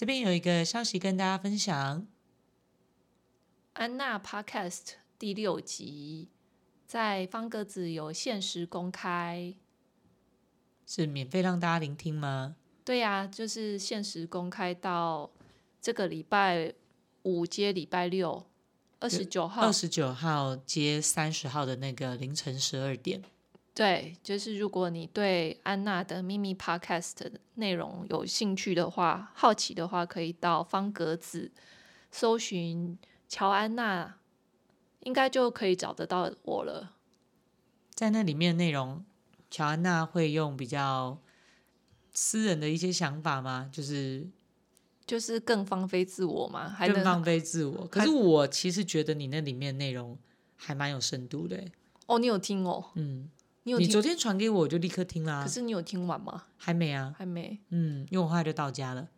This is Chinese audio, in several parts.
这边有一个消息跟大家分享，安娜 Podcast 第六集在方格子有限时公开，是免费让大家聆听吗？对呀、啊，就是限时公开到这个礼拜五接礼拜六，二十九号，二十九号接三十号的那个凌晨十二点。对，就是如果你对安娜的秘密 Podcast 的内容有兴趣的话，好奇的话，可以到方格子搜寻乔安娜，应该就可以找得到我了。在那里面内容，乔安娜会用比较私人的一些想法吗？就是就是更放飞自我吗？还更放飞自我。可是我其实觉得你那里面内容还蛮有深度的。哦，你有听哦？嗯。你，你昨天传给我，我就立刻听啦。可是你有听完吗？还没啊，还没。嗯，因为我后来就到家了。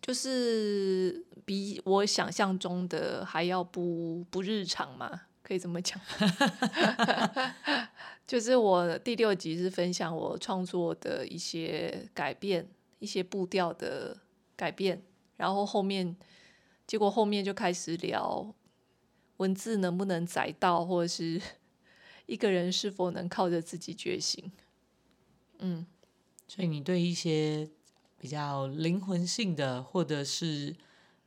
就是比我想象中的还要不不日常嘛，可以这么讲。就是我第六集是分享我创作的一些改变，一些步调的改变，然后后面结果后面就开始聊文字能不能载到，或者是。一个人是否能靠着自己觉醒？嗯，所以你对一些比较灵魂性的，或者是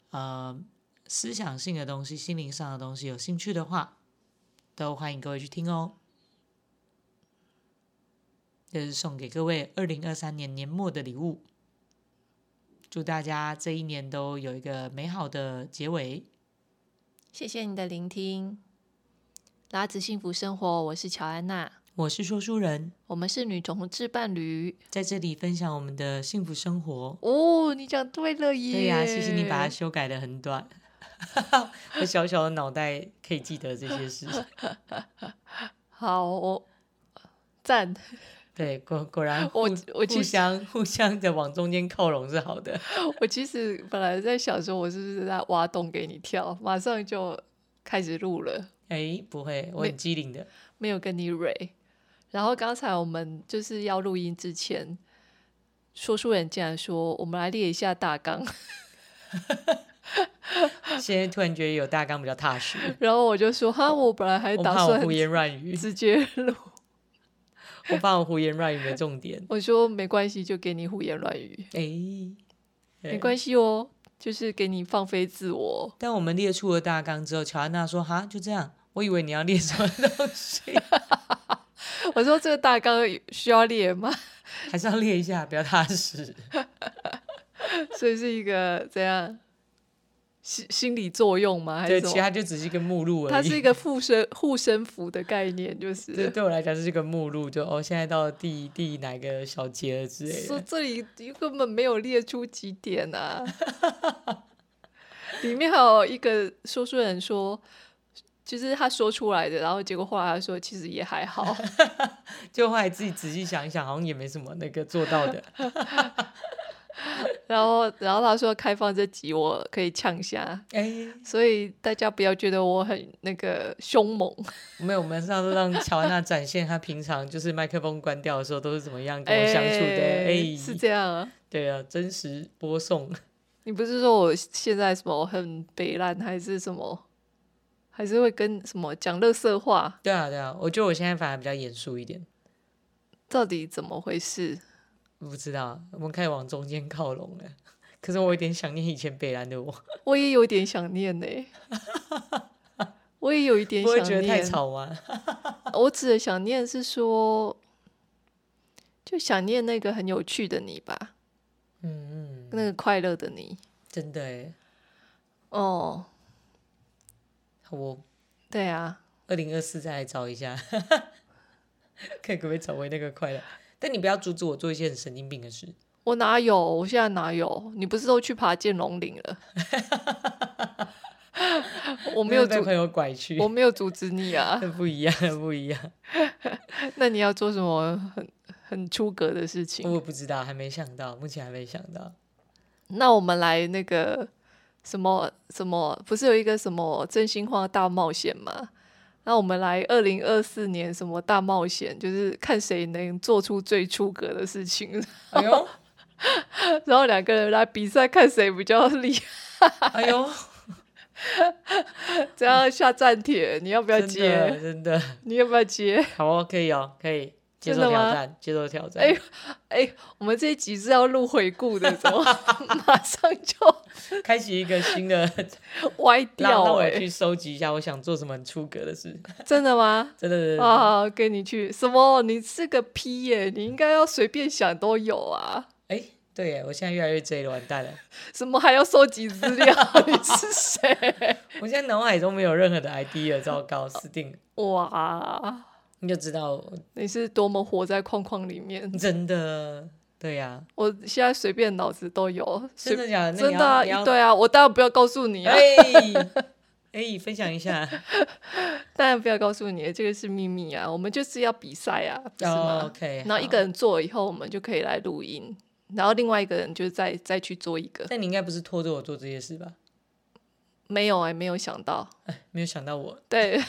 呃思想性的东西、心灵上的东西有兴趣的话，都欢迎各位去听哦。这是送给各位二零二三年年末的礼物，祝大家这一年都有一个美好的结尾。谢谢你的聆听。拉子幸福生活，我是乔安娜，我是说书人，我们是女同志伴侣，在这里分享我们的幸福生活。哦，你讲对了耶！对呀、啊，谢谢你把它修改的很短，我小小的脑袋可以记得这些事。好，我赞。对，果果然我我互相互相的往中间靠拢是好的。我其实本来在想说，我是不是在挖洞给你跳，马上就开始录了。哎，不会，我很机灵的，没，没有跟你蕊。然后刚才我们就是要录音之前，说书人竟然说：“我们来列一下大纲。”现在突然觉得有大纲比较踏实。然后我就说：“哈，我本来还打算胡言乱语，直接录。我怕我胡言乱语没重点。”我说：“没关系，就给你胡言乱语。”哎，没关系哦。就是给你放飞自我。但我们列出了大纲之后，乔安娜说：“哈，就这样。”我以为你要列什么东西。我说：“这个大纲需要列吗？还是要列一下，比较踏实。”所以是一个怎样心心理作用吗？还是对，其他就只是一个目录而已。它是一个护身护身符的概念，就是对对我来讲是一个目录。就哦，现在到第第哪个小节了之类的。说这里根本没有列出几点啊！里面还有一个说书人说。就是他说出来的，然后结果后来他说其实也还好，就后来自己仔细想一想，好像也没什么那个做到的。然后，然后他说开放这集我可以呛下，欸，所以大家不要觉得我很那个凶猛。没有，我们上次让乔安娜展现她平常就是麦克风关掉的时候都是怎么样跟我相处的。哎，是这样啊？对啊，真实播送。你不是说我现在什么很北烂还是什么？还是会跟什么讲乐色话？对啊，对啊，我觉得我现在反而比较严肃一点。到底怎么回事？不知道，我们开始往中间靠拢了。可是我有点想念以前北兰的我。我也有点想念呢、欸。我也有一点想念。不会觉得太吵吗？我指的想念是说，就想念那个很有趣的你吧。嗯嗯。那个快乐的你。真的哎。哦。我，对啊，二零二四再来找一下，看可不可以找回那个快乐。但你不要阻止我做一些很神经病的事。我哪有？我现在哪有？你不是都去爬剑龙岭了？我没有被朋友拐去，我没有阻止你啊。不一样，不一样。那你要做什么很很出格的事情？我不知道，还没想到，目前还没想到。那我们来那个。什么什么不是有一个什么真心话大冒险吗？那我们来二零二四年什么大冒险，就是看谁能做出最出格的事情。哎呦，然后两个人来比赛，看谁比较厉害。哎呦，这样下战帖，你要不要接？真的，真的你要不要接？好哦，可以哦，可以接受挑战，接受挑战。哎哎，我们这一集是要录回顾的，怎么 马上就 开启一个新的 歪掉？让我去收集一下，我想做什么很出格的事。真的吗？真的，真的。啊，跟你去什么？你是个 P 耶，你应该要随便想都有啊。哎。对耶，我现在越来越 J 了，完蛋了！什么还要收集资料？你是谁？我现在脑海中没有任何的 idea，糟糕，死定了！哇，你就知道你是多么活在框框里面。真的，对呀、啊，我现在随便脑子都有。真的假的？真的啊，对啊，我当然不要告诉你啊。哎，哎，分享一下。当然不要告诉你，这个是秘密啊。我们就是要比赛啊，是吗？Oh, OK。然后一个人做了以后，我们就可以来录音。然后另外一个人就再再去做一个，但你应该不是拖着我做这些事吧？没有哎、欸，没有想到，哎，没有想到我。对，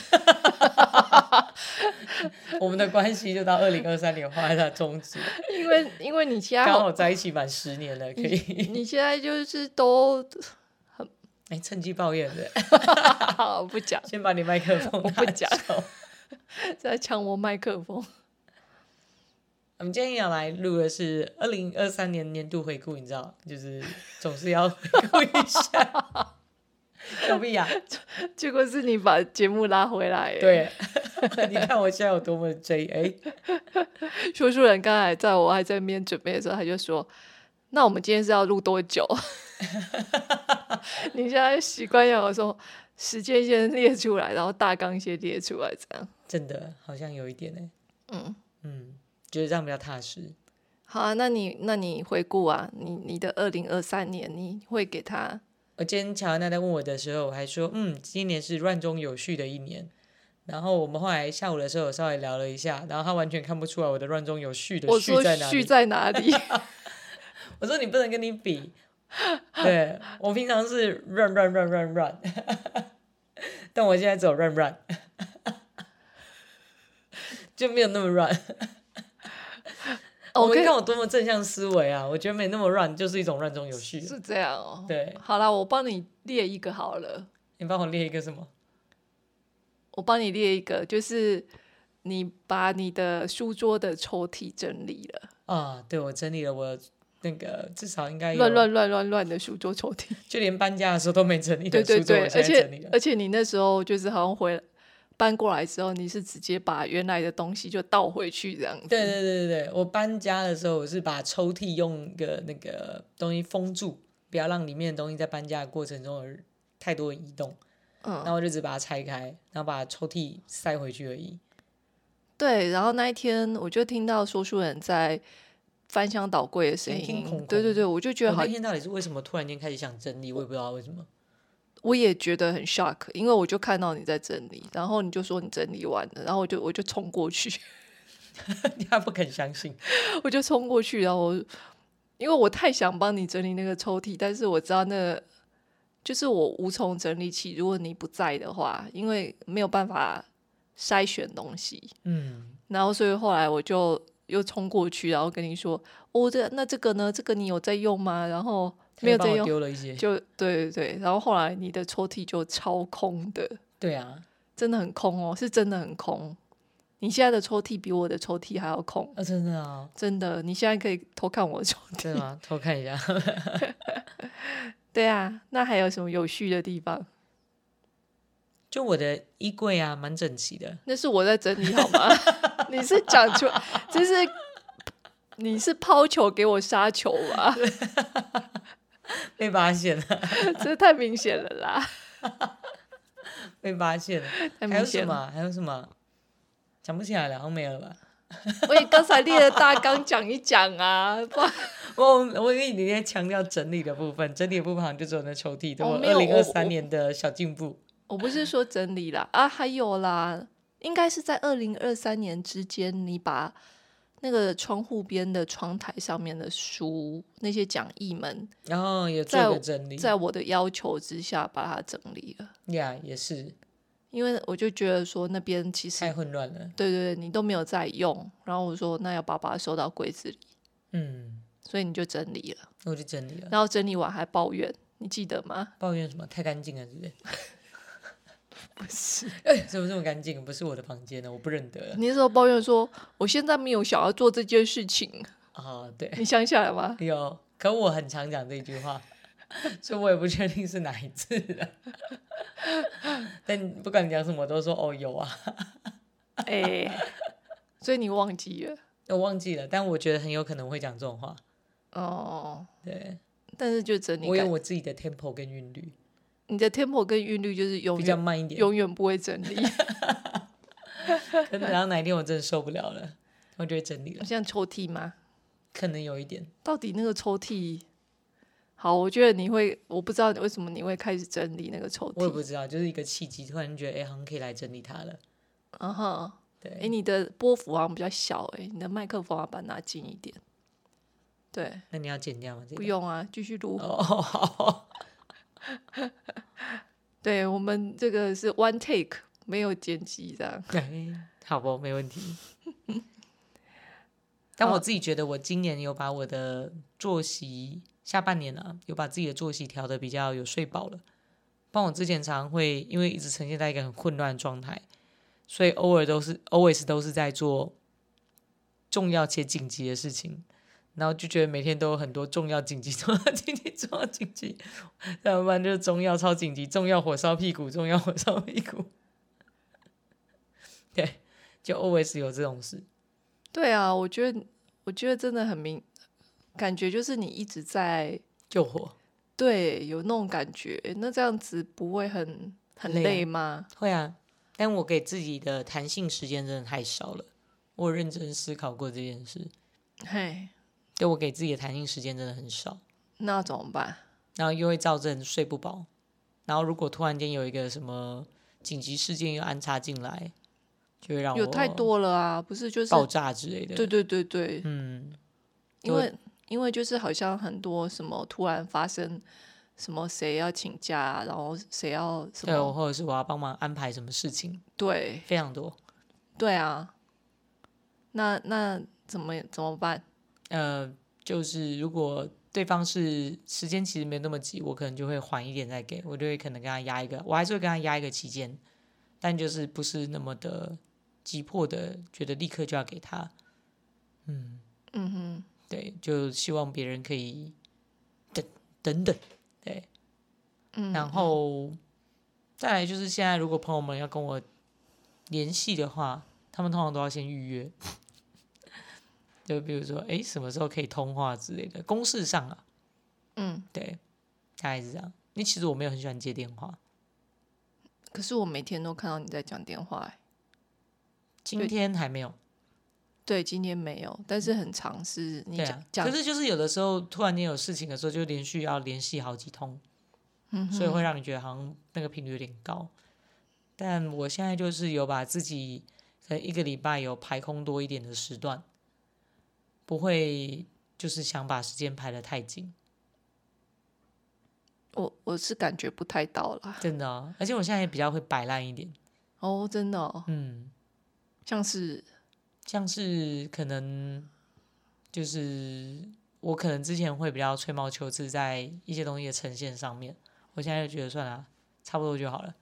我们的关系就到二零二三年画下终止。因为因为你现在刚好在一起满十年了，可以你。你现在就是都很哎，趁机抱怨的。好，不讲。先把你麦克风，我不讲。在抢我麦克风。我们今天要来录的是二零二三年年度回顾，你知道，就是总是要回顾一下。小屁呀，结果是你把节目拉回来。对，你看我现在有多么 J 哎。说书人刚才在我还在那边准备的时候，他就说：“那我们今天是要录多久？”你现在习惯要我说时间先列出来，然后大纲先列出来，这样。真的好像有一点呢。嗯嗯。嗯觉得这样比较踏实。好啊，那你那你回顾啊，你你的二零二三年你会给他？我今天乔安娜在问我的时候，我还说，嗯，今年是乱中有序的一年。然后我们后来下午的时候稍微聊了一下，然后他完全看不出来我的乱中有序的序在哪里。序在哪里？我说你不能跟你比。对，我平常是 run run run run run，但我现在只有 run run，就没有那么 run。我看我多么正向思维啊！我觉得没那么乱，就是一种乱中有序。是这样哦。对，好了，我帮你列一个好了。你帮我列一个什么？我帮你列一个，就是你把你的书桌的抽屉整理了。啊，对，我整理了，我那个至少应该乱乱乱乱乱的书桌抽屉，就连搬家的时候都没整理。对对对，而且而且你那时候就是好像回来。搬过来之后，你是直接把原来的东西就倒回去这样子？对对对对，我搬家的时候，我是把抽屉用一个那个东西封住，不要让里面的东西在搬家的过程中有太多的移动。嗯，然后我就只把它拆开，然后把抽屉塞回去而已。对，然后那一天我就听到说书人在翻箱倒柜的声音，听空空对对对，我就觉得好。那天到底是为什么突然间开始想整理？我也不知道为什么。我也觉得很 shock，因为我就看到你在整理，然后你就说你整理完了，然后我就我就冲过去，你还不肯相信，我就冲过去，然后我因为我太想帮你整理那个抽屉，但是我知道那个就是我无从整理起，如果你不在的话，因为没有办法筛选东西，嗯，然后所以后来我就又冲过去，然后跟你说，哦，这那这个呢？这个你有在用吗？然后。没有再用，丢了一些，就对对对，然后后来你的抽屉就超空的，对啊，真的很空哦，是真的很空。你现在的抽屉比我的抽屉还要空啊！真的啊，真的，你现在可以偷看我的抽屉，对吗？偷看一下。对啊，那还有什么有序的地方？就我的衣柜啊，蛮整齐的。那是我在整理好吗？你是讲出，就是你是抛球给我杀球吧？被发现了，这太明显了啦！被发现了，还有什么？还有什么？想不起来了，没了吧？我也刚才列了大纲讲一讲啊！不，我我给你在强调整理的部分，整理的部分好像就只有那抽屉，对我二零二三年的小进步。我不是说整理啦，啊，还有啦，应该是在二零二三年之间，你把。那个窗户边的窗台上面的书，那些讲义们，然后也做个整理，在我的要求之下把它整理了。呀，yeah, 也是，因为我就觉得说那边其实太混乱了。对对对，你都没有在用，然后我说那要把把它收到柜子里。嗯，所以你就整理了。我就整理了，然后整理完还抱怨，你记得吗？抱怨什么？太干净了，是不是？不是，怎么这么干净？不是我的房间呢，我不认得。你那时候抱怨说，我现在没有想要做这件事情。哦，对，你想起来吗？有，可我很常讲这句话，所以我也不确定是哪一次了。但不管你讲什么，都说哦有啊。哎、欸，所以你忘记了？我忘记了，但我觉得很有可能会讲这种话。哦，对，但是就整理，我有我自己的 tempo 跟韵律。你的 tempo 跟韵律就是永远比较慢一点，永远不会整理。可能然后哪一天我真的受不了了，我就会整理了。像抽屉吗？可能有一点。到底那个抽屉？好，我觉得你会，我不知道为什么你会开始整理那个抽屉。我也不知道，就是一个契机，突然觉得哎，好像可以来整理它了。嗯哼，对。哎，你的波幅好像比较小，哎，你的麦克风要把它拿近一点。对。那你要剪掉吗？不用啊，继续录。哦，好。对，我们这个是 one take，没有剪辑的。对，好不，没问题。但我自己觉得，我今年有把我的作息，下半年啊，有把自己的作息调得比较有睡饱了。不然我之前常常会因为一直呈现在一个很混乱的状态，所以偶尔都是 always 都是在做重要且紧急的事情。然后就觉得每天都有很多重要紧急、重要紧急、重要紧急，要不然就是中药超紧急、重要火烧屁股、重要火烧屁股。对，就 always 有这种事。对啊，我觉得，我觉得真的很明，感觉就是你一直在救火。对，有那种感觉。那这样子不会很很累吗？累啊？会啊，但我给自己的弹性时间真的太少了。我认真思考过这件事。嘿。对，我给自己的弹性时间真的很少，那怎么办？然后又会造成睡不饱，然后如果突然间有一个什么紧急事件又安插进来，就会让我有太多了啊，不是就是爆炸之类的。对对对对，嗯，因为因为就是好像很多什么突然发生什么谁要请假，然后谁要什么，对，或者是我要帮忙安排什么事情，对，非常多。对啊，那那怎么怎么办？呃，就是如果对方是时间其实没那么急，我可能就会缓一点再给，我就会可能跟他压一个，我还是会跟他压一个期间，但就是不是那么的急迫的，觉得立刻就要给他。嗯嗯哼，对，就希望别人可以等等等，对，嗯，然后再来就是现在，如果朋友们要跟我联系的话，他们通常都要先预约。就比如说，哎，什么时候可以通话之类的，公事上啊，嗯，对，大概是这样。你其实我没有很喜欢接电话，可是我每天都看到你在讲电话，哎，今天还没有，对，今天没有，但是很常是你讲，讲，可是就是有的时候突然间有事情的时候，就连续要联系好几通，嗯，所以会让你觉得好像那个频率有点高。但我现在就是有把自己可能一个礼拜有排空多一点的时段。不会，就是想把时间排得太紧。我我是感觉不太到了，真的哦，而且我现在也比较会摆烂一点。哦，真的哦，嗯，像是像是可能就是我可能之前会比较吹毛求疵在一些东西的呈现上面，我现在就觉得算了，差不多就好了。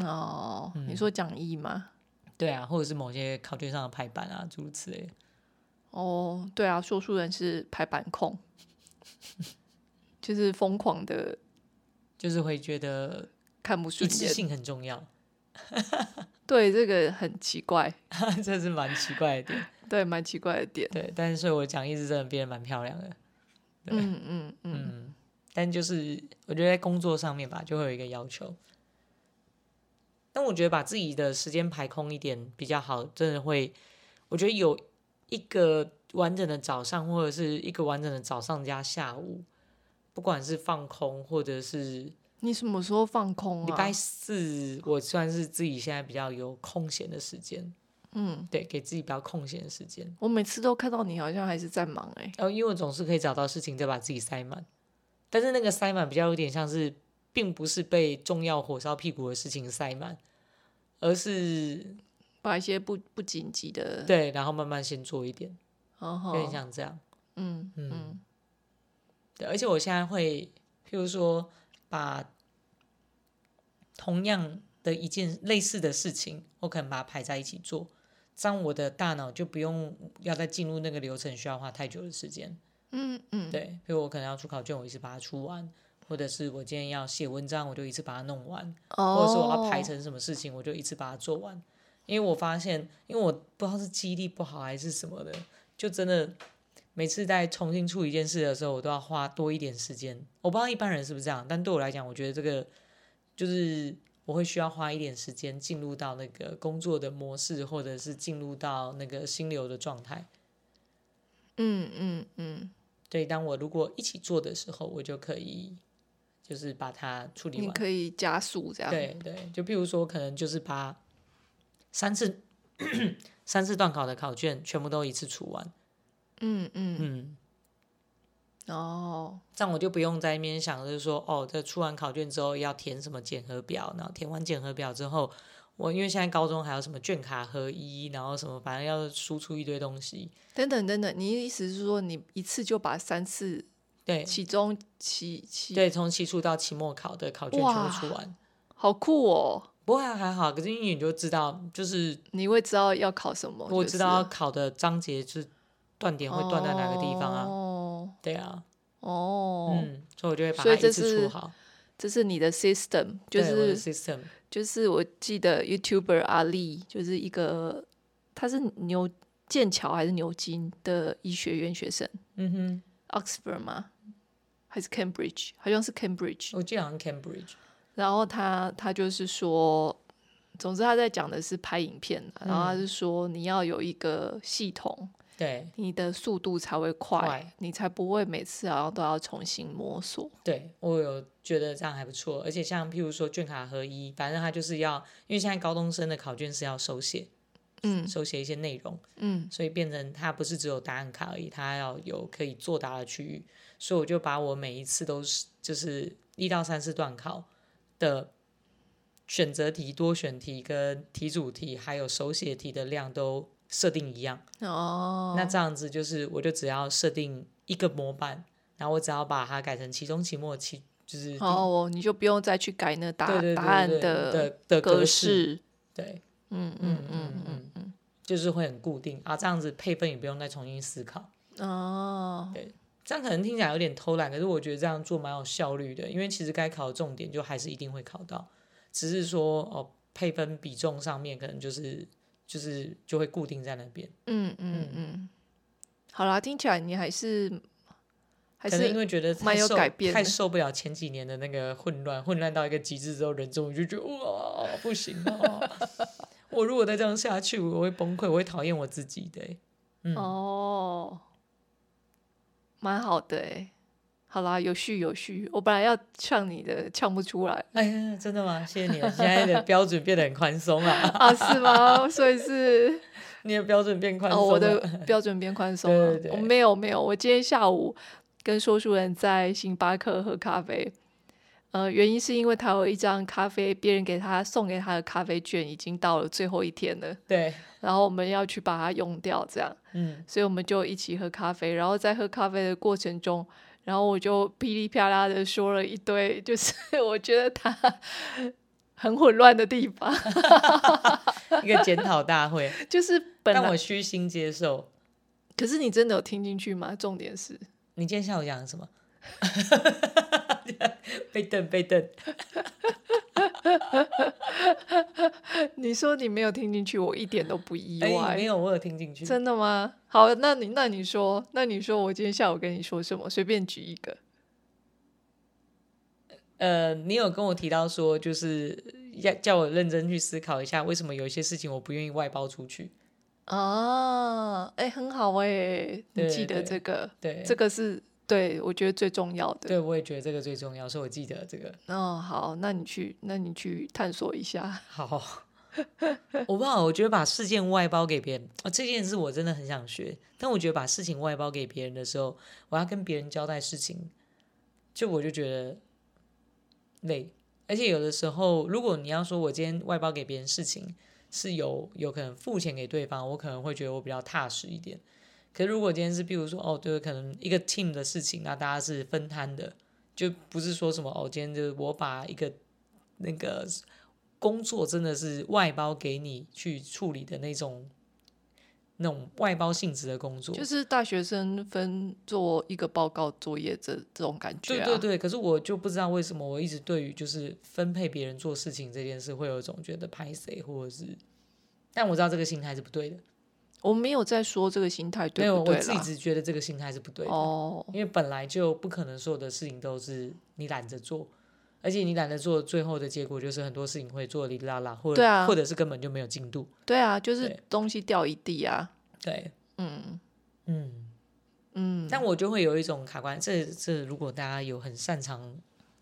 哦，嗯，你说讲义吗？对啊，或者是某些考卷上的排版啊，诸如此类的。哦，对啊，说书人是排版控，就是疯狂的，就是会觉得看不顺眼，一致性很重要。对，这个很奇怪，这是蛮奇怪的点。对，蛮奇怪的点。对，但是所以我讲义是真的变得蛮漂亮的。对，嗯嗯嗯，嗯。但就是我觉得在工作上面吧，就会有一个要求。但我觉得把自己的时间排空一点比较好，真的会，我觉得有。一个完整的早上，或者是一个完整的早上加下午，不管是放空，或者是你什么时候放空啊？礼拜四，我算是自己现在比较有空闲的时间。嗯，对，给自己比较空闲的时间。我每次都看到你好像还是在忙哎、欸。哦，因为我总是可以找到事情再把自己塞满，但是那个塞满比较有点像是，并不是被重要火烧屁股的事情塞满，而是。把一些不不紧急的对，然后慢慢先做一点，哦、有点像这样。嗯嗯，嗯，对，而且我现在会，譬如说，把同样的一件类似的事情，我可能把它排在一起做，这样我的大脑就不用要再进入那个流程，需要花太久的时间。嗯嗯，对，比如我可能要出考卷，我一次把它出完，或者是我今天要写文章，我就一次把它弄完，哦、或者是我要排成什么事情，我就一次把它做完。因为我发现，因为我不知道是记忆力不好还是什么的，就真的。每次在重新处理一件事的时候，我都要花多一点时间。我不知道一般人是不是这样，但对我来讲，我觉得这个就是我会需要花一点时间进入到那个工作的模式，或者是进入到那个心流的状态。嗯嗯嗯，对。当我如果一起做的时候，我就可以就是把它处理完。你可以加速这样。对对，就譬如说，可能就是把三次三次段考的考卷全部都一次出完。嗯嗯。嗯，哦，这样我就不用在那边想，就是说，哦，这出完考卷之后要填什么检核表，然后填完检核表之后，我因为现在高中还有什么卷卡合一，然后什么反正要输出一堆东西，等等等等，你的意思是说你一次就把三次对。期中期期对从期初到期末考的考卷全部出完，好酷哦！不过还还好，可是英语你就知道，就是你会知道要考什么，我知道要考的章节是。断点会断在哪个地方啊？哦，对啊，哦，嗯，所以我就会把它一次出好。这是你的 system，就是，system，就是我记得 YouTuber 阿丽就是一个，他是牛剑桥还是牛津的医学院学生？嗯哼，Oxford 吗？还是 Cambridge？好像是 Cambridge。我记得好像 Cambridge。然后他他就是说，总之他在讲的是拍影片，然后他是说你要有一个系统。对，你的速度才会快，快你才不会每次好像都要重新摸索。对，我有觉得这样还不错，而且像譬如说卷卡合一，反正他就是要，因为现在高中生的考卷是要手写，嗯，手写一些内容，嗯，所以变成它不是只有答案卡而已，它要有可以作答的区域，所以我就把我每一次都是就是一到三次段考的选择题、多选题跟题主题，还有手写题的量都。设定一样。哦，那这样子就是，我就只要设定一个模板，然后我只要把它改成期中、期末、期就是哦，你就不用再去改那答答案的的格式，对，嗯嗯嗯嗯嗯，就是会很固定。啊，这样子配分也不用再重新思考。哦，对，这样可能听起来有点偷懒，可是我觉得这样做蛮有效率的，因为其实该考的重点就还是一定会考到，只是说哦配分比重上面可能就是。就是就会固定在那边。嗯嗯嗯，好啦，听起来你还是还是因为觉得蛮有改变，太受不了前几年的那个混乱，混乱到一个极致之后，人终于就觉得哇，不行啊！我如果再这样下去，我会崩溃，我会讨厌我自己的。嗯、哦，蛮好的哎。好啦，有序有序。我本来要呛你的，呛不出来。哎呀，真的吗？谢谢你，现在的标准变得很宽松了。啊，是吗？所以是 你的标准变宽松。哦，我的标准变宽松了。对对对，我没有没有，我今天下午跟说书人在星巴克喝咖啡。呃，原因是因为他有一张咖啡，别人给他送给他的咖啡券已经到了最后一天了。对。然后我们要去把它用掉，这样。嗯。所以我们就一起喝咖啡，然后在喝咖啡的过程中。然后我就噼里啪啦的说了一堆，就是 我觉得他很混乱的地方，一个检讨大会，就是本来让我虚心接受。可是你真的有听进去吗？重点是，你今天下午讲什么？被瞪，被瞪。你说你没有听进去，我一点都不意外。欸、没有，我有听进去。真的吗？好，那你那你说，那你说我今天下午跟你说什么？随便举一个。呃，你有跟我提到说，就是要叫我认真去思考一下，为什么有一些事情我不愿意外包出去。啊，哎、欸，很好哎、欸，你记得这个？对，对这个是。对，我觉得最重要的。对，我也觉得这个最重要，所以我记得这个。哦，好，那你去，那你去探索一下。好，我不知道，我觉得把事件外包给别人，啊、哦，这件事我真的很想学。但我觉得把事情外包给别人的时候，我要跟别人交代事情，就我就觉得累。而且有的时候，如果你要说我今天外包给别人事情，是有有可能付钱给对方，我可能会觉得我比较踏实一点。可是如果今天是，比如说哦，就是可能一个 team 的事情，那大家是分摊的，就不是说什么哦，今天就是我把一个那个工作真的是外包给你去处理的那种。那种外包性质的工作，就是大学生分做一个报告作业这这种感觉、啊。对对对，可是我就不知道为什么我一直对于就是分配别人做事情这件事会有一种觉得拍谁或者是，但我知道这个心态是不对的。我没有在说这个心态对不对，没有，我自己只觉得这个心态是不对的。哦，因为本来就不可能所有的事情都是你懒着做，而且你懒得做，最后的结果就是很多事情会做哩哩啦啦，或者或者是根本就没有进度。对啊，就是东西掉一地啊。对，嗯嗯嗯，但我就会有一种卡关。这这，如果大家有很擅长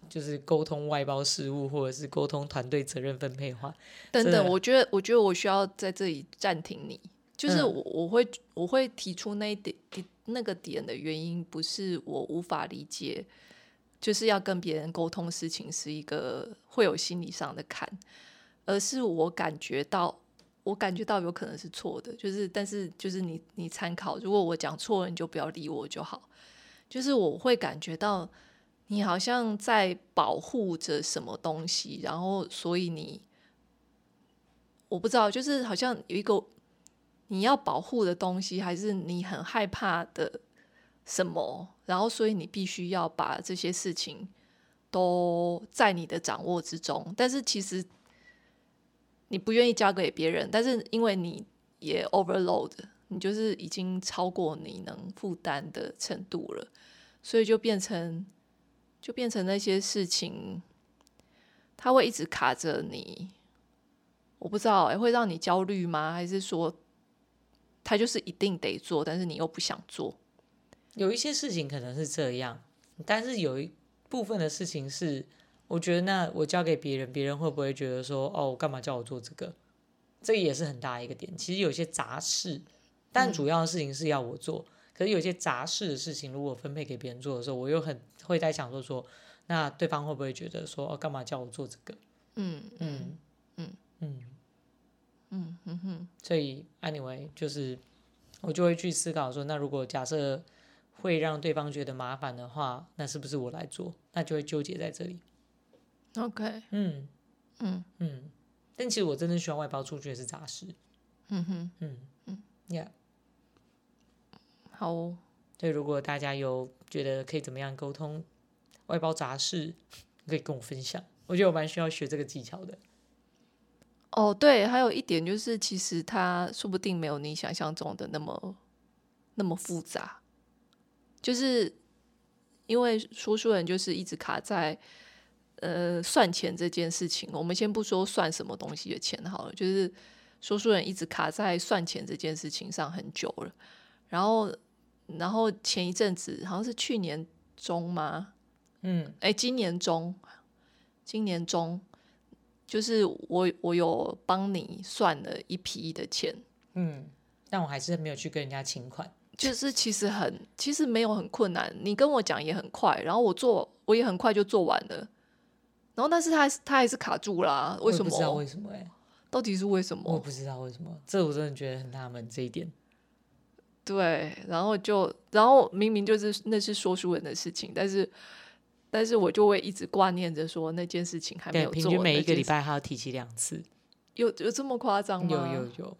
就是沟通外包事务，或者是沟通团队责任分配的话，等等，我觉得我觉得我需要在这里暂停你。就是我我会我会提出那一点那个点的原因，不是我无法理解，就是要跟别人沟通事情是一个会有心理上的坎，而是我感觉到。我感觉到有可能是错的，就是但是就是你你参考，如果我讲错了，你就不要理我就好。就是我会感觉到你好像在保护着什么东西，然后所以你我不知道，就是好像有一个你要保护的东西，还是你很害怕的什么，然后所以你必须要把这些事情都在你的掌握之中，但是其实。你不愿意交给别人，但是因为你也 overload，你就是已经超过你能负担的程度了，所以就变成就变成那些事情，它会一直卡着你。我不知道，欸，会让你焦虑吗？还是说，它就是一定得做，但是你又不想做？有一些事情可能是这样，但是有一部分的事情是。我觉得那我交给别人，别人会不会觉得说，哦，干嘛叫我做这个？这也是很大一个点。其实有些杂事，但主要的事情是要我做。嗯、可是有些杂事的事情，如果分配给别人做的时候，我又很会在想说说，那对方会不会觉得说，哦，干嘛叫我做这个？嗯嗯嗯嗯嗯嗯哼。所以，anyway，就是我就会去思考说，那如果假设会让对方觉得麻烦的话，那是不是我来做？那就会纠结在这里。OK，嗯嗯嗯，但其实我真的需要外包出去的是杂事。嗯哼，嗯嗯，Yeah，好哦。所以如果大家有觉得可以怎么样沟通外包杂事，可以跟我分享。我觉得我蛮需要学这个技巧的。哦，对，还有一点就是，其实它说不定没有你想象中的那么那么复杂。就是因为说书人就是一直卡在。呃，算钱这件事情，我们先不说算什么东西的钱好了，就是说书人一直卡在算钱这件事情上很久了。然后，然后前一阵子好像是去年中吗？嗯，哎，今年中，今年中，就是我我有帮你算了一批的钱，嗯，但我还是没有去跟人家请款。就是其实很，其实没有很困难，你跟我讲也很快，然后我做我也很快就做完了。然后，但是他他还是卡住了，啊，为什么？我不知道为什么哎，欸，到底是为什么？我不知道为什么，这我真的觉得很纳闷这一点。对，然后就，然后明明就是那是说书人的事情，但是，但是我就会一直挂念着说那件事情还没有做。平均每一个礼拜还要提起两次，有有这么夸张吗？有有有。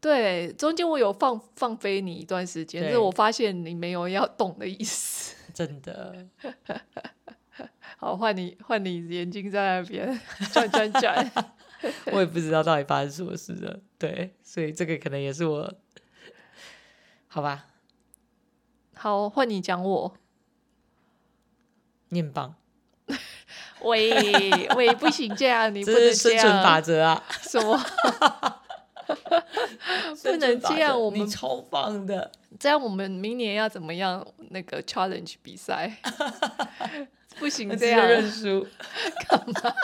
对，中间我有放放飞你一段时间，但是我发现你没有要动的意思。真的。好，换你，换你眼睛在那边转转转。我也不知道到底发生什么事了，对，所以这个可能也是我，好吧。好，换你讲我。你很棒。喂喂，不行这样，你 不能这样。生存法则啊！什么？不能这样，我们超棒的。这样我们明年要怎么样？那个 challenge 比赛？不行，这样认输干嘛？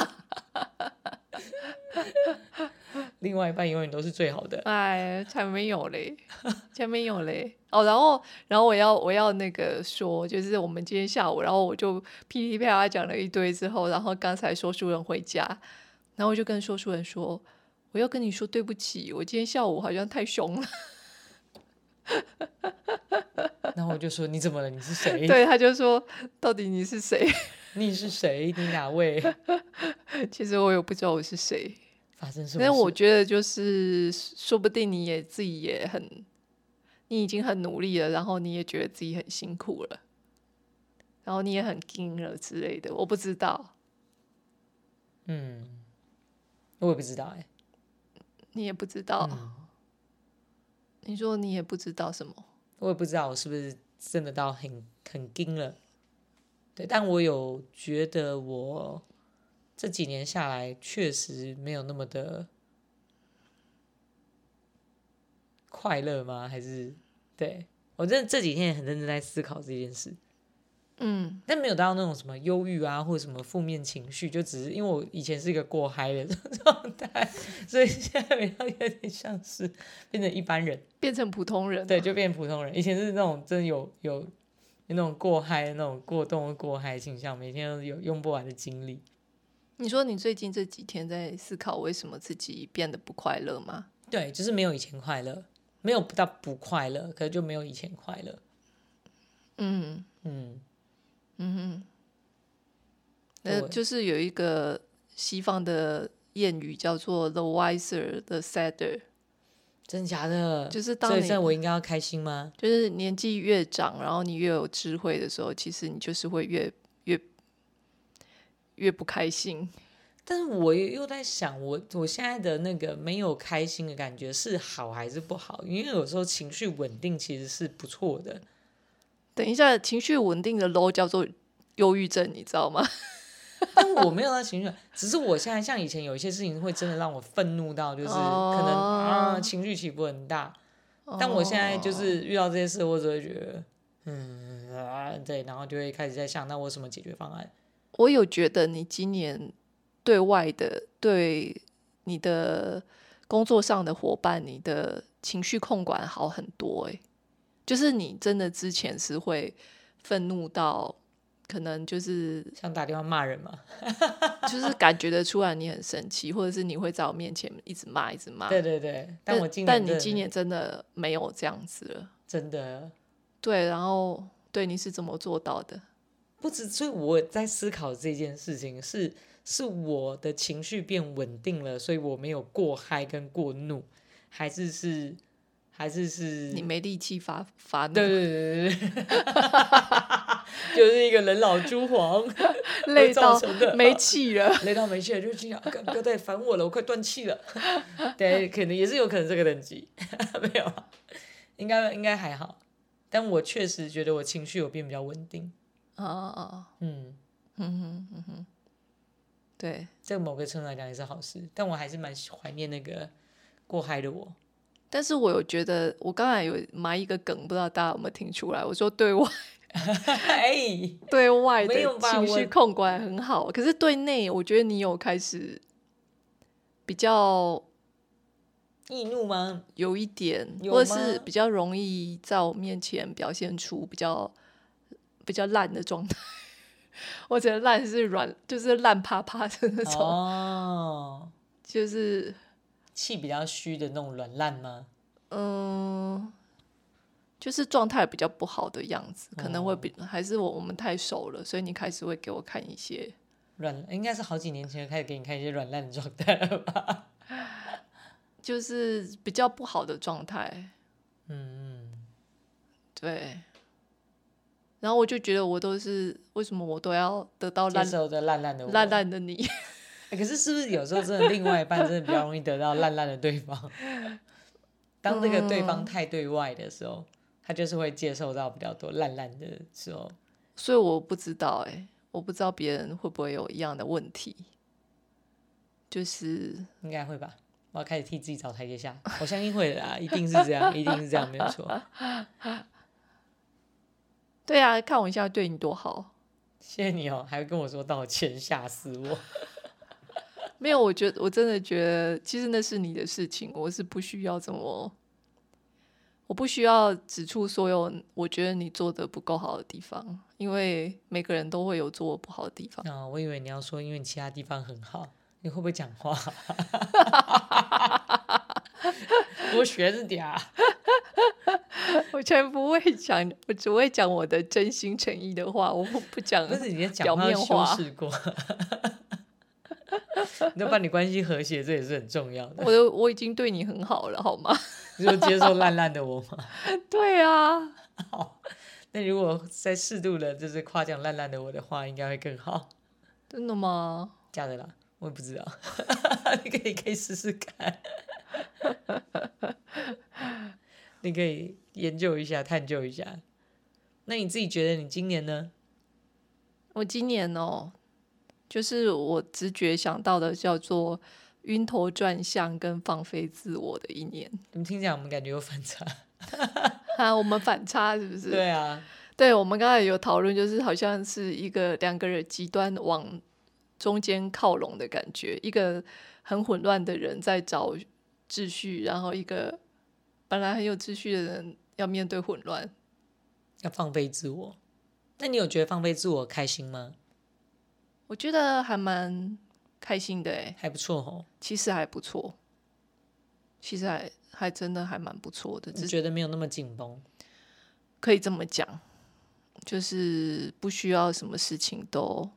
另外一半永远都是最好的。哎，才没有嘞，才没有嘞。哦，然后，然后我要我要那个说，就是我们今天下午，然后我就噼里啪啦讲了一堆之后，然后刚才说书人回家，然后我就跟说书人说，我要跟你说对不起，我今天下午好像太凶了。然后我就说：“你怎么了？你是谁？”对，他就说：“到底你是谁？你是谁？你哪位？” 其实我也不知道我是谁。发生什么事？但我觉得就是，说不定你也自己也很，你已经很努力了，然后你也觉得自己很辛苦了，然后你也很惊了之类的。我不知道。嗯，我也不知道哎、欸。你也不知道。嗯你说你也不知道什么？我也不知道我是不是真的到很很惊了。对，但我有觉得我这几年下来确实没有那么的快乐吗？还是对我真的这几天也很认真在思考这件事。嗯，但没有到那种什么忧郁啊，或者什么负面情绪，就只是因为我以前是一个过嗨的 状态，所以现在比较有点像是变成一般人，变成普通人，对，就变普通人。以前是那种真的有有有那种过嗨的那种过动的过嗨倾向，每天都有用不完的精力。你说你最近这几天在思考为什么自己变得不快乐吗？对，就是没有以前快乐，没有不到不快乐，可是就没有以前快乐。嗯嗯。嗯哼，那就是有一个西方的谚语叫做 “the wiser the sadder”，真的假的？就是当你，所以我应该要开心吗？就是年纪越长，然后你越有智慧的时候，其实你就是会越越越不开心。但是我又在想，我我现在的那个没有开心的感觉是好还是不好？因为有时候情绪稳定其实是不错的。等一下，情绪稳定的 low 叫做忧郁症，你知道吗？但我没有那情绪，只是我现在像以前有一些事情会真的让我愤怒到，就是可能、oh. 啊情绪起伏很大。但我现在就是遇到这些事，我只会觉得嗯啊对，然后就会开始在想，那我什么解决方案？我有觉得你今年对外的对你的工作上的伙伴，你的情绪控管好很多哎、欸。就是你真的之前是会愤怒到，可能就是想打电话骂人嘛，就是感觉得出来你很生气，或者是你会在我面前一直骂一直骂。对对对，但我今年但你今年真的没有这样子了，真的。对，然后对你是怎么做到的？不止，所以我在思考这件事情是是我的情绪变稳定了，所以我没有过嗨跟过怒，还是是。还是是你没力气发发怒，对对对对 就是一个人老珠黄，累到没气了，累到没气了，就心想哥哥在烦我了，我快断气了。对，可能也是有可能这个等级，没有，应该应该还好。但我确实觉得我情绪有变比较稳定。啊啊啊！嗯嗯哼嗯哼，对，在某个程度来讲也是好事。但我还是蛮怀念那个过嗨的我。但是我有觉得，我刚才有埋一个梗，不知道大家有没有听出来？我说对外，哎，对外的情绪控管很好，可是对内，我觉得你有开始比较易怒吗？有一点，或者是比较容易在我面前表现出比较比较烂的状态。我觉得烂是软，就是烂趴趴的那种，哦，就是。气比较虚的那种软烂吗？嗯，就是状态比较不好的样子，可能会比、哦、还是我我们太熟了，所以你开始会给我看一些软，应该是好几年前开始给你看一些软烂的状态了吧？就是比较不好的状态。嗯嗯，对。然后我就觉得我都是为什么我都要得到烂烂的烂烂的你。欸、可是是不是有时候真的另外一半真的比较容易得到烂烂的对方？当这个对方太对外的时候，嗯、他就是会接受到比较多烂烂的时候。所以我不知道哎、欸，我不知道别人会不会有一样的问题。就是应该会吧？我要开始替自己找台阶下。我相信会的啊，一定是这样，一定是这样，没有错。对啊，看我一下对你多好。谢谢你哦，还会跟我说道歉，吓死我。没有，我觉得我真的觉得，其实那是你的事情，我是不需要怎么，我不需要指出所有我觉得你做的不够好的地方，因为每个人都会有做不好的地方。啊、哦，我以为你要说，因为你其他地方很好，你会不会讲话？我学着点。我全不会讲，我只会讲我的真心诚意的话，我不不讲。不是你讲话修饰过，你要把你关系和谐，这也是很重要的。我都我已经对你很好了，好吗？你就接受烂烂的我吗？对啊。好，那如果再适度的，就是夸奖烂烂的我的话，应该会更好。真的吗？假的啦，我也不知道。你可以可以试试看。你可以研究一下，探究一下。那你自己觉得你今年呢？我今年哦，就是我直觉想到的叫做晕头转向跟放飞自我的一年。你们听起来，我们感觉有反差。啊，我们反差是不是？对啊，对，我们刚才有讨论，就是好像是一个两个人极端往中间靠拢的感觉，一个很混乱的人在找秩序，然后一个本来很有秩序的人要面对混乱，要放飞自我。那你有觉得放飞自我开心吗？我觉得还蛮开心的，哎，还不错哦。其实还不错，其实还还真的还蛮不错的。只觉得没有那么紧绷，可以这么讲，就是不需要什么事情都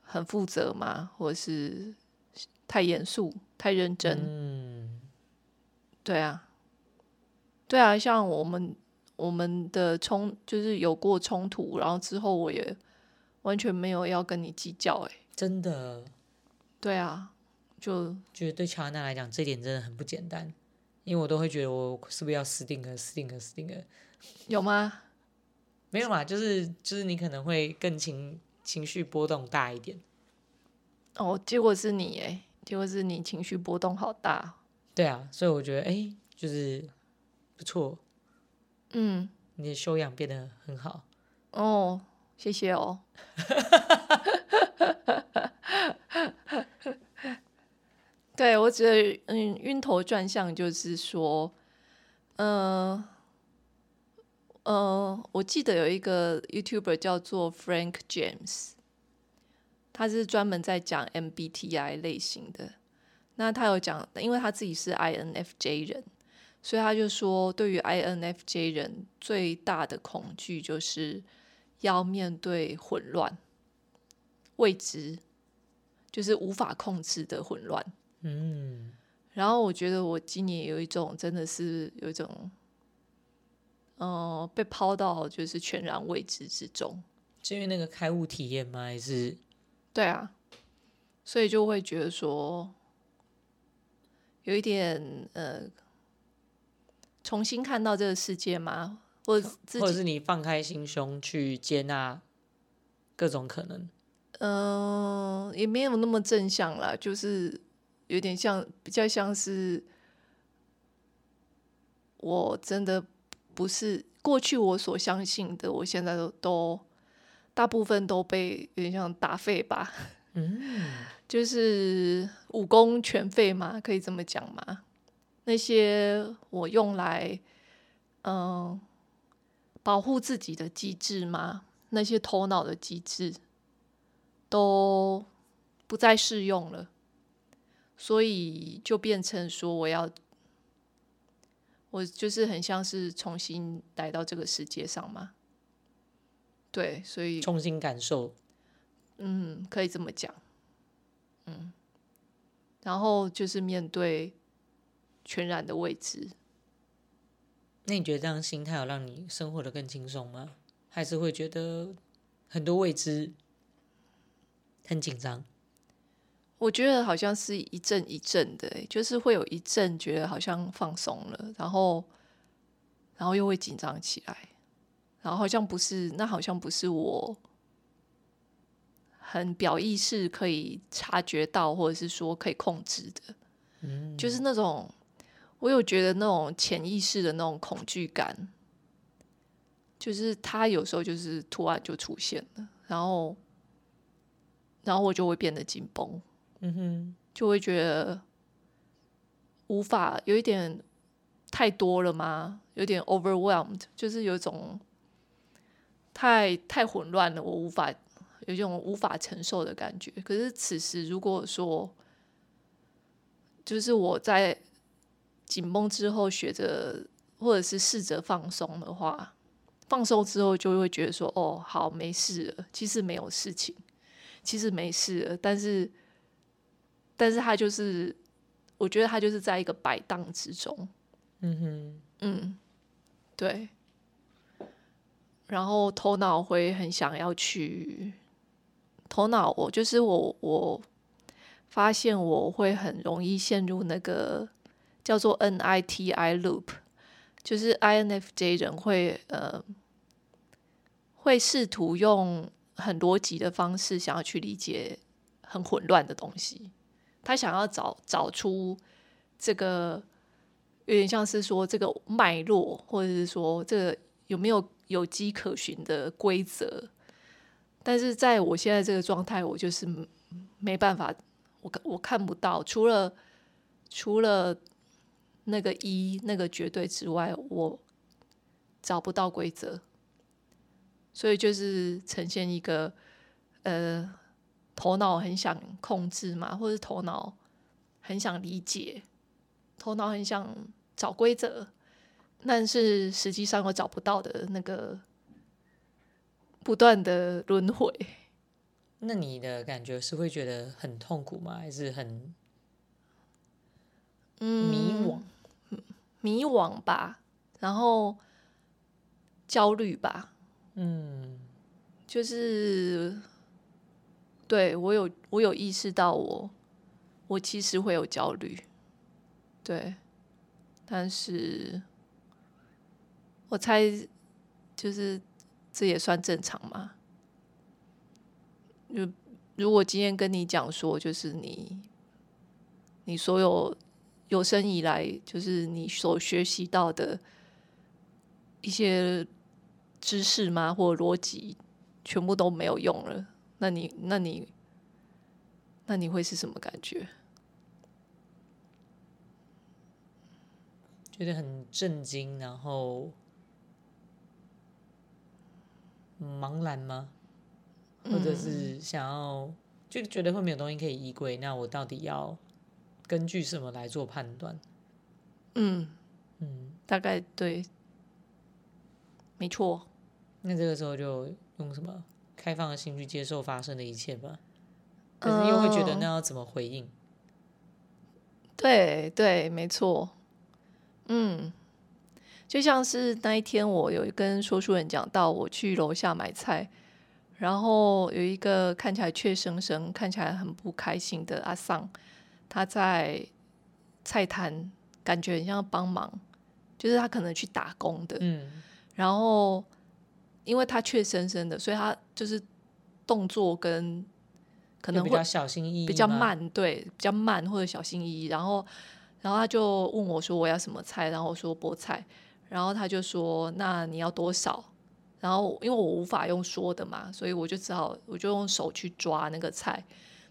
很负责嘛，或者是太严肃。太认真，嗯，对啊，对啊，像我们我们的冲就是有过冲突，然后之后我也完全没有要跟你计较，哎，真的，对啊，就觉得对乔安娜来讲，这点真的很不简单，因为我都会觉得我是不是要死定了，死定了，死定了，有吗？没有嘛，就是就是你可能会更情情绪波动大一点，哦，结果是你哎。结果是你情绪波动好大，对啊，所以我觉得哎、欸，就是不错，嗯，你的修养变得很好哦，谢谢哦。对，我觉得嗯，晕头转向就是说，嗯、呃，嗯、呃，我记得有一个 YouTuber 叫做 Frank James。他是专门在讲 MBTI 类型的，那他有讲，因为他自己是 INFJ 人，所以他就说，对于 INFJ 人最大的恐惧就是要面对混乱、未知，就是无法控制的混乱。嗯，然后我觉得我今年有一种真的是有一种，嗯、呃，被抛到就是全然未知之中，是因为那个开悟体验吗？还是？对啊，所以就会觉得说，有一点呃，重新看到这个世界吗？或者或者是你放开心胸去接纳各种可能？嗯、呃，也没有那么正向啦，就是有点像，比较像是我真的不是过去我所相信的，我现在都都。大部分都被有点像打废吧，嗯，就是武功全废嘛，可以这么讲吗？那些我用来嗯保护自己的机制嘛，那些头脑的机制都不再适用了，所以就变成说我要我就是很像是重新来到这个世界上嘛。对，所以重新感受，嗯，可以这么讲，嗯，然后就是面对全然的未知。那你觉得这样心态有让你生活的更轻松吗？还是会觉得很多未知，很紧张？我觉得好像是一阵一阵的，就是会有一阵觉得好像放松了，然后，然后又会紧张起来。然后好像不是，那好像不是我很表意识可以察觉到，或者是说可以控制的，嗯，就是那种我有觉得那种潜意识的那种恐惧感，就是他有时候就是突然就出现了，然后，然后我就会变得紧绷，嗯哼，就会觉得无法有一点太多了吗？有点 overwhelmed，就是有一种。太太混乱了，我无法有一种无法承受的感觉。可是此时，如果说就是我在紧绷之后，学着或者是试着放松的话，放松之后就会觉得说，哦，好，没事了。其实没有事情，其实没事了。但是，但是他就是，我觉得他就是在一个摆荡之中。嗯哼，嗯，对。然后头脑会很想要去，头脑我就是我我发现我会很容易陷入那个叫做 NITI loop，就是 INFJ 人会呃会试图用很逻辑的方式想要去理解很混乱的东西，他想要找找出这个有点像是说这个脉络，或者是说这个有没有。有迹可循的规则，但是在我现在这个状态，我就是没办法，我我看不到，除了除了那个一那个绝对之外，我找不到规则，所以就是呈现一个呃，头脑很想控制嘛，或者头脑很想理解，头脑很想找规则。但是实际上我找不到的那个不断的轮回。那你的感觉是会觉得很痛苦吗？还是很迷惘？嗯，迷惘吧，然后焦虑吧。嗯，就是对我有我有意识到我我其实会有焦虑，对，但是。我猜，就是这也算正常吗？如如果今天跟你讲说，就是你，你所有有生以来，就是你所学习到的一些知识吗？或逻辑，全部都没有用了，那你，那你，那你会是什么感觉？觉得很震惊，然后。茫然吗？或者是想要、嗯、就觉得会没有东西可以依归？那我到底要根据什么来做判断？嗯嗯，大概对，没错。那这个时候就用什么开放的心去接受发生的一切吧。可是又会觉得那要怎么回应？嗯、对对，没错。嗯。就像是那一天，我有跟说书人讲到，我去楼下买菜，然后有一个看起来怯生生、看起来很不开心的阿桑，他在菜摊，感觉很像帮忙，就是他可能去打工的。嗯。然后，因为他怯生生的，所以他就是动作跟可能会比较小心翼翼，比较慢，对，比较慢或者小心翼翼。然后，然后他就问我说：“我要什么菜？”然后我说：“菠菜。”然后他就说：“那你要多少？”然后因为我无法用说的嘛，所以我就只好我就用手去抓那个菜。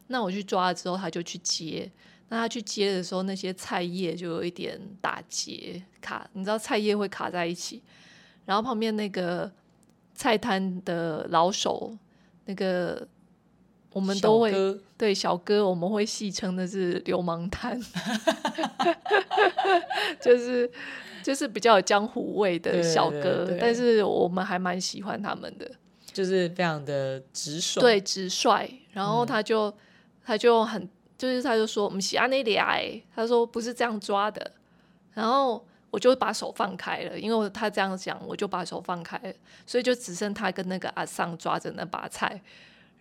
那我去抓了之后，他就去接。那他去接的时候，那些菜叶就有一点打结卡，你知道菜叶会卡在一起。然后旁边那个菜摊的老手，那个我们都会小对小哥，我们会戏称的是流氓摊，就是。就是比较有江湖味的小哥，对对对，但是我们还蛮喜欢他们的，就是非常的直爽，对，直率。然后他就、嗯、他就很，就是他就说，不是按呢抓的，他说不是这样抓的。然后我就把手放开了，因为他这样讲，我就把手放开了，所以就只剩他跟那个阿桑抓着那把菜。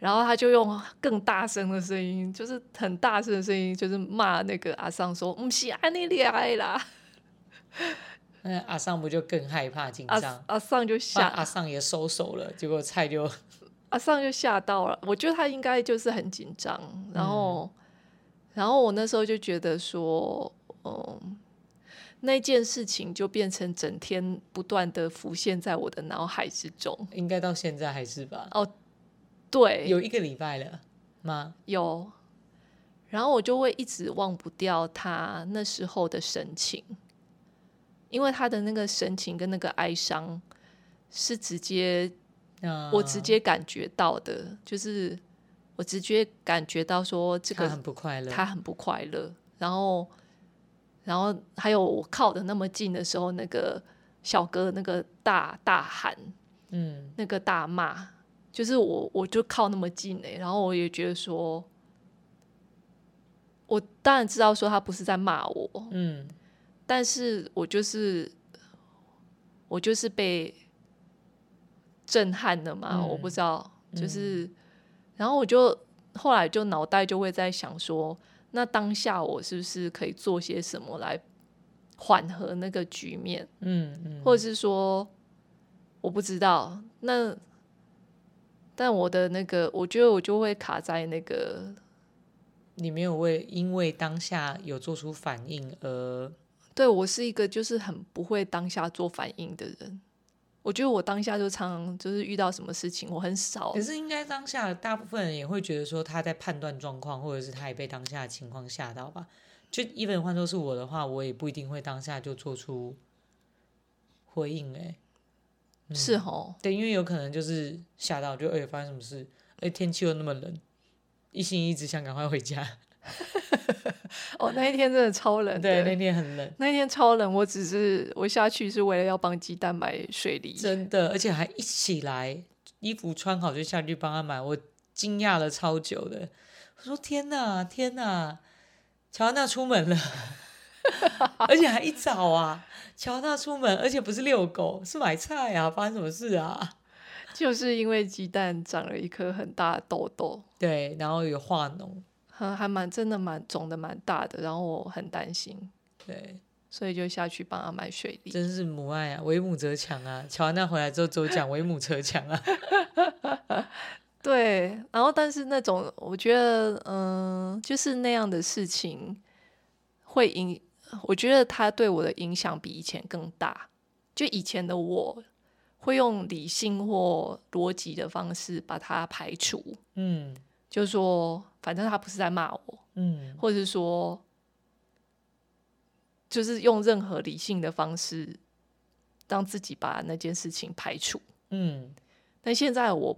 然后他就用更大声的声音，就是很大声的声音，就是骂那个阿桑说，不是按呢抓的啦。那阿桑不就更害怕紧张？阿阿尚就吓，阿桑也收手了，结果菜就阿桑就吓到了。我觉得他应该就是很紧张，然后，嗯、然后我那时候就觉得说，嗯，那件事情就变成整天不断的浮现在我的脑海之中。应该到现在还是吧？哦，对，有一个礼拜了吗？有，然后我就会一直忘不掉他那时候的神情。因为他的那个神情跟那个哀伤是直接，我直接感觉到的，就是我直接感觉到说这个他很不快乐，他很不快乐。然后，然后还有我靠的那么近的时候，那个小哥那个大大喊，嗯，那个大骂，就是我我就靠那么近哎、欸，然后我也觉得说，我当然知道说他不是在骂我，嗯，但是我就是我就是被震撼了嘛，嗯、我不知道，就是，嗯、然后我就后来就脑袋就会在想说，那当下我是不是可以做些什么来？缓和那个局面，嗯嗯，或者是说，我不知道，那，但我的那个，我觉得我就会卡在那个，你没有为因为当下有做出反应而，对，我是一个就是很不会当下做反应的人，我觉得我当下就常常就是遇到什么事情，我很少，可是应该当下大部分人也会觉得说他在判断状况，或者是他也被当下的情况吓到吧。就 even 换作是我的话，我也不一定会当下就做出回应、欸。是哦，对，因为有可能就是吓到，就哎、欸、发生什么事？哎、欸，天气又那么冷，一心一直想赶快回家。哦，那一天真的超冷，对，那天很冷，那一天超冷。我只是我下去是为了要帮鸡蛋买水梨，真的，而且还一起来，衣服穿好就下去帮他买。我惊讶了超久的，我说天哪，天哪！乔安娜出门了，而且还一早啊！乔安娜出门，而且不是遛狗，是买菜啊！发生什么事啊？就是因为鸡蛋长了一颗很大的痘痘，对，然后有化脓，还还蛮真的蛮肿的蛮大的，然后我很担心，对，所以就下去帮他买水梨。真是母爱啊，为母则强啊！乔安娜回来之后就讲 为母则强啊。对，然后但是那种我觉得，嗯、呃，就是那样的事情会影，我觉得他对我的影响比以前更大。就以前的我会用理性或逻辑的方式把他排除，嗯，就是说反正他不是在骂我，嗯，或者是说就是用任何理性的方式让自己把那件事情排除，嗯，但现在我。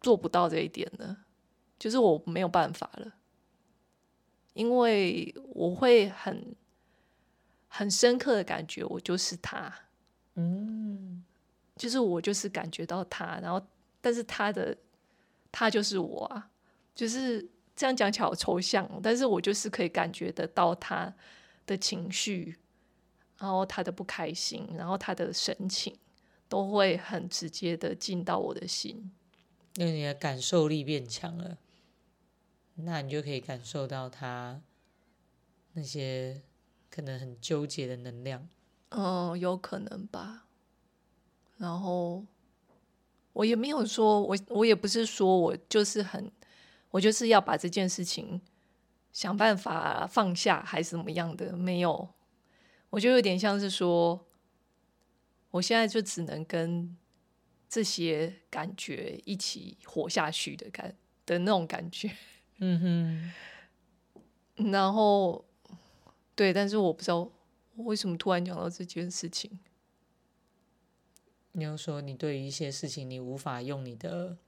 做不到这一点了，就是我没有办法了，因为我会很很深刻的感觉，我就是他，嗯，就是我就是感觉到他，然后但是他的他就是我啊，就是这样讲起来好抽象，但是我就是可以感觉得到他的情绪，然后他的不开心，然后他的神情，都会很直接的进到我的心。因为你的感受力变强了，那你就可以感受到他那些可能很纠结的能量。嗯，有可能吧。然后我也没有说，我我也不是说我就是很，我就是要把这件事情想办法放下，还是怎么样的？没有，我就有点像是说，我现在就只能跟。这些感觉一起活下去的感的那种感觉，嗯哼，然后对，但是我不知道为什么突然讲到这件事情。你要说你对于一些事情，你无法用你的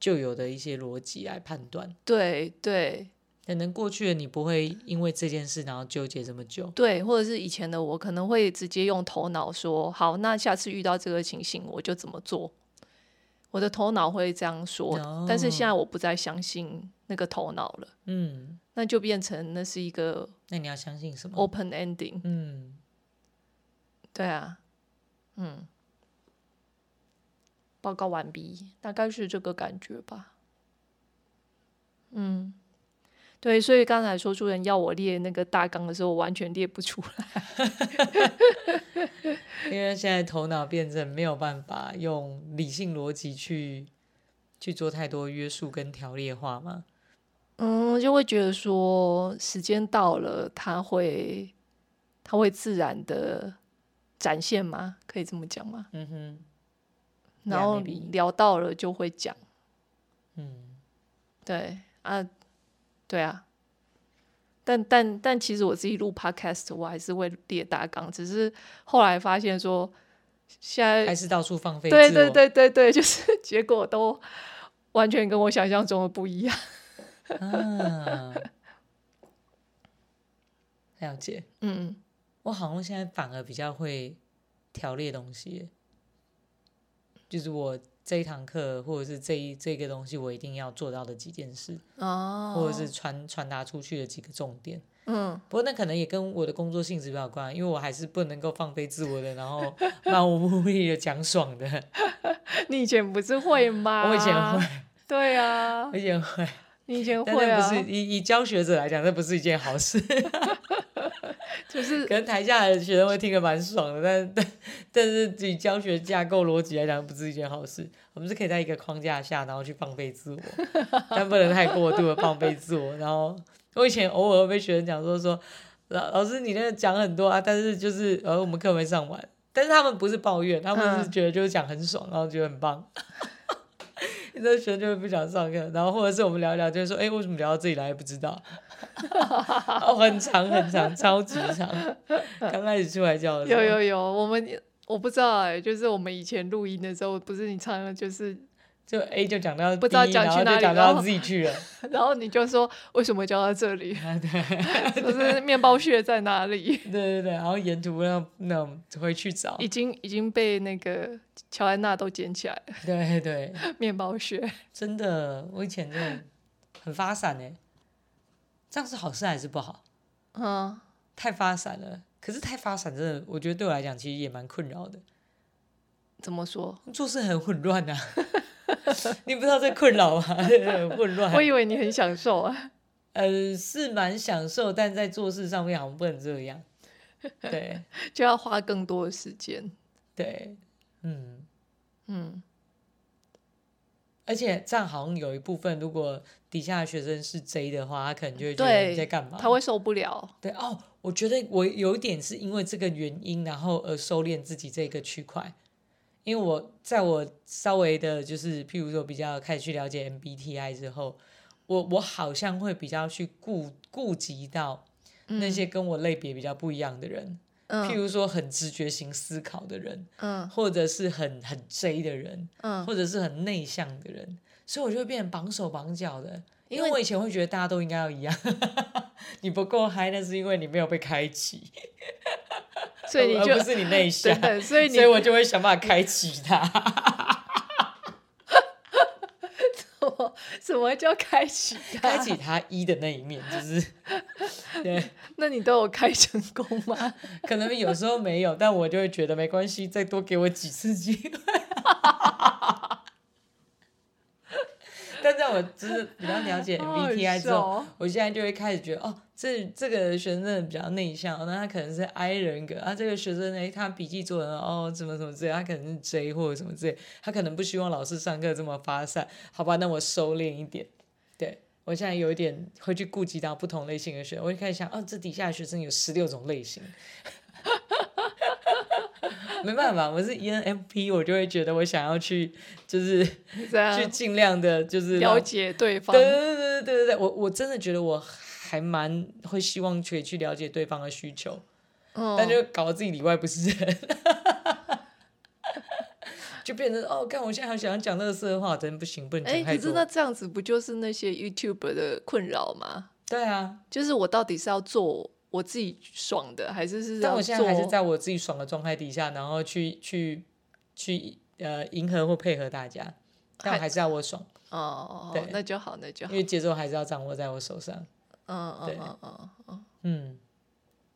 旧有的一些逻辑来判断，对对。可能过去的你不会因为这件事然后纠结这么久，对，或者是以前的我可能会直接用头脑说好，那下次遇到这个情形我就怎么做，我的头脑会这样说.但是现在我不再相信那个头脑了，嗯，那就变成那是一个，那你要相信什么？Open ending，嗯，对啊，嗯，报告完毕，大概是这个感觉吧，嗯。对，所以刚才说出人要我列那个大纲的时候，我完全列不出来，因为现在头脑变成没有办法用理性逻辑去去做太多约束跟条列化嘛。嗯，就会觉得说时间到了，它会它会自然的展现吗？可以这么讲吗？嗯哼。然后聊到了就会讲。嗯，对啊。对啊，但但但其实我自己录 podcast，我还是会列大纲，只是后来发现说，现在还是到处放飞。对对对对对，就是结果都完全跟我想象中的不一样。啊，了解。嗯，我好像现在反而比较会条列东西，就是我这一堂课或者是这一这个东西，我一定要做到的几件事，哦，或者是传传达出去的几个重点。嗯，不过那可能也跟我的工作性质比较有关，因为我还是不能够放飞自我的，然后漫无目的的讲爽的。你以前不是会吗？我以前会。对啊，我以前会。你以前会啊？不是以以教学者来讲，这不是一件好事。就是可能台下的学生会听得蛮爽的，但 但但是以教学架构逻辑来讲，不是一件好事。我们是可以在一个框架下，然后去放飞自我，但不能太过度的放飞自我。然后我以前偶尔会被学生讲说说，老老师你那个讲很多啊，但是就是呃我们课没上完，但是他们不是抱怨，他们是觉得就是讲很爽，然后觉得很棒。你在学生就会不想上课，然后或者是我们聊一聊，就是说，哎，为什么聊到这里来不知道？哦，很长很长，超级长。刚开始出来教的时候，有有有，我们我不知道哎，就是我们以前录音的时候，不是你唱的，就是就 A 就讲到不知道讲去哪里，然后讲到自己去了，然后你就说为什么讲到这里？啊、对，就是面包屑在哪里？对对对，然后沿途那那种回去找，已经已经被那个乔安娜都捡起来了。对对，面包屑，真的，我以前真的很发散哎。这样是好事还是不好？嗯，太发散了。可是太发散，真的，我觉得对我来讲其实也蛮困扰的。怎么说？做事很混乱啊！你不知道这困扰吗？混乱。我以为你很享受啊。呃，是蛮享受，但在做事上面好像不能这样。对，就要花更多的时间。对，嗯嗯。而且这样好像有一部分，如果底下的学生是 J 的话，他可能就会觉得你在干嘛？他会受不了。对哦，我觉得我有一点是因为这个原因，然后而收敛自己这个区块。因为我在我稍微的，就是譬如说比较开始去了解 MBTI 之后，我我好像会比较去顾顾及到那些跟我类别比较不一样的人。嗯、譬如说很直觉型思考的人，嗯，或者是很很 J 的人，嗯，或者是很内向的人，所以我就会变成绑手绑脚的。因为我以前会觉得大家都应该要一样，你不够嗨，那是因为你没有被开启，所以你就而不是你内向，所以你所以我就会想办法开启它。什么叫开启？开启他一的那一面，就是对。那你都有开成功吗？可能有时候没有，但我就会觉得没关系，再多给我几次机会。但在我就是比较了解 MBTI 之后，我现在就会开始觉得，哦，这这个学生比较内向，那他可能是 I 人格啊。这个学生呢，他笔记做的哦，什么什么之类，他可能是 J 或者什么之类，他可能不希望老师上课这么发散，好吧？那我收敛一点。对，我现在有一点会去顾及到不同类型的学生，我就开始想，哦，这底下的学生有十六种类型。没办法，我是 ENFP，我就会觉得我想要去，就是去尽量的，就是了解对方。对对对对对对，我我真的觉得我还蛮会希望可以去了解对方的需求，嗯、但就搞得自己里外不是人，就变成哦，看我现在还想要讲乐色话，真不行，不能讲太多。哎，可是那这样子不就是那些 YouTuber 的困扰吗？对啊，就是我到底是要做。我自己爽的，还是是？但我现在还是在我自己爽的状态底下，然后去去去呃迎合或配合大家，但还是要我爽。哦，对，那就好，那就好。因为节奏还是要掌握在我手上。嗯嗯嗯嗯嗯嗯，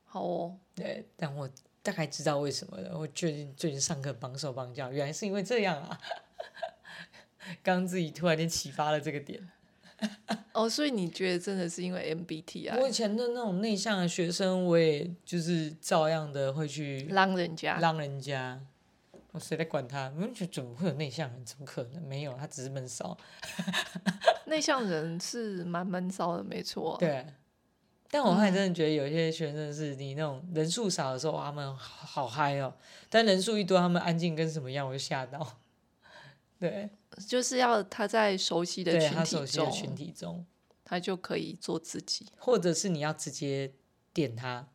好哦。对，但我大概知道为什么了。我最近最近上课绑手绑脚，原来是因为这样啊！刚自己突然间启发了这个点。哦，所以你觉得真的是因为 MBTI？我以前的那种内向的学生，我也就是照样的会去让人家，让人家，我谁在管他？我觉得怎么会有内向人？怎么可能？没有，他只是闷骚。内向人是蛮闷骚的，没错。对，但我还真的觉得有一些学生是你那种人数少的时候，他们好嗨哦，但人数一多，他们安静跟什么样，我就吓到。对。就是要他在熟悉的群体中，他熟悉的群体中，他就可以做自己，或者是你要直接点他，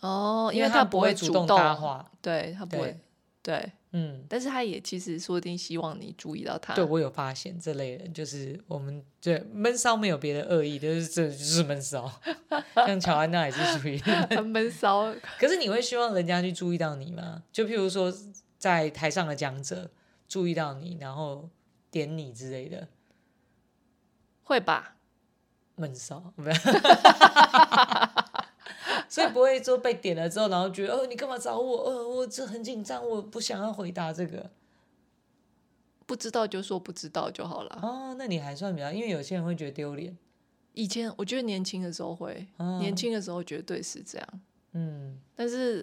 哦，因为他不会主动搭话，对他不会，对，嗯，但是他也其实说不定希望你注意到他。对，我有发现这类人，就是我们对闷骚没有别的恶意，就是这就是闷骚。像乔安娜也是属于很 闷骚。可是你会希望人家去注意到你吗？就譬如说，在台上的讲者注意到你，然后点你之类的，会吧？闷骚。所以不会说被点了之后，然后觉得哦，你干嘛找我？呃，我这很紧张，我不想要回答这个。不知道就说不知道就好了。哦，那你还算比较，因为有些人会觉得丢脸。以前我觉得年轻的时候会，哦、年轻的时候绝对是这样。嗯，但是，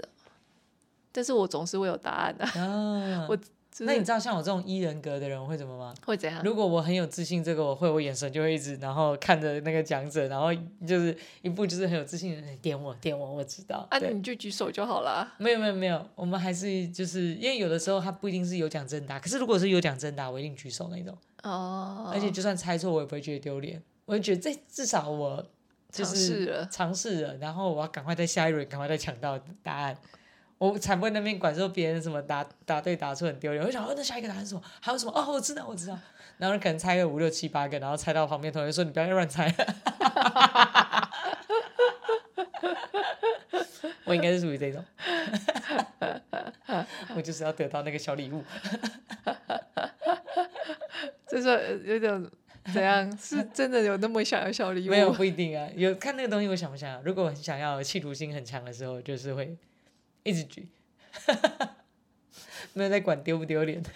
但是我总是会有答案的。啊、我。那你知道像我这种一人格的人会怎么吗？会怎样？如果我很有自信，这个我会，我眼神就会一直，然后看着那个讲者，然后就是一步就是很有自信的人点我点我，我知道。啊，你就举手就好了。没有没有没有，我们还是就是因为有的时候他不一定是有奖征答，可是如果是有奖征答，我一定举手那种。哦。而且就算猜错，我也不会觉得丢脸，我就觉得这至少我就是尝试了，然后我要赶快在下一轮赶快再抢到答案。我才不会那边管说别人什么答答对答错很丢脸，我就想哦，那下一个答案是什么？还有什么？哦，我知道，我知道。然后可能猜个五六七八个，然后猜到旁边同学说：“你不要乱猜。”我应该是属于这种，我就是要得到那个小礼物。就说有点怎样？是真的有那么想要小礼物？没有，不一定啊。有看那个东西，我想不想要？如果我很想要，企图心很强的时候，就是会。一直举，没有在管丢不丢脸。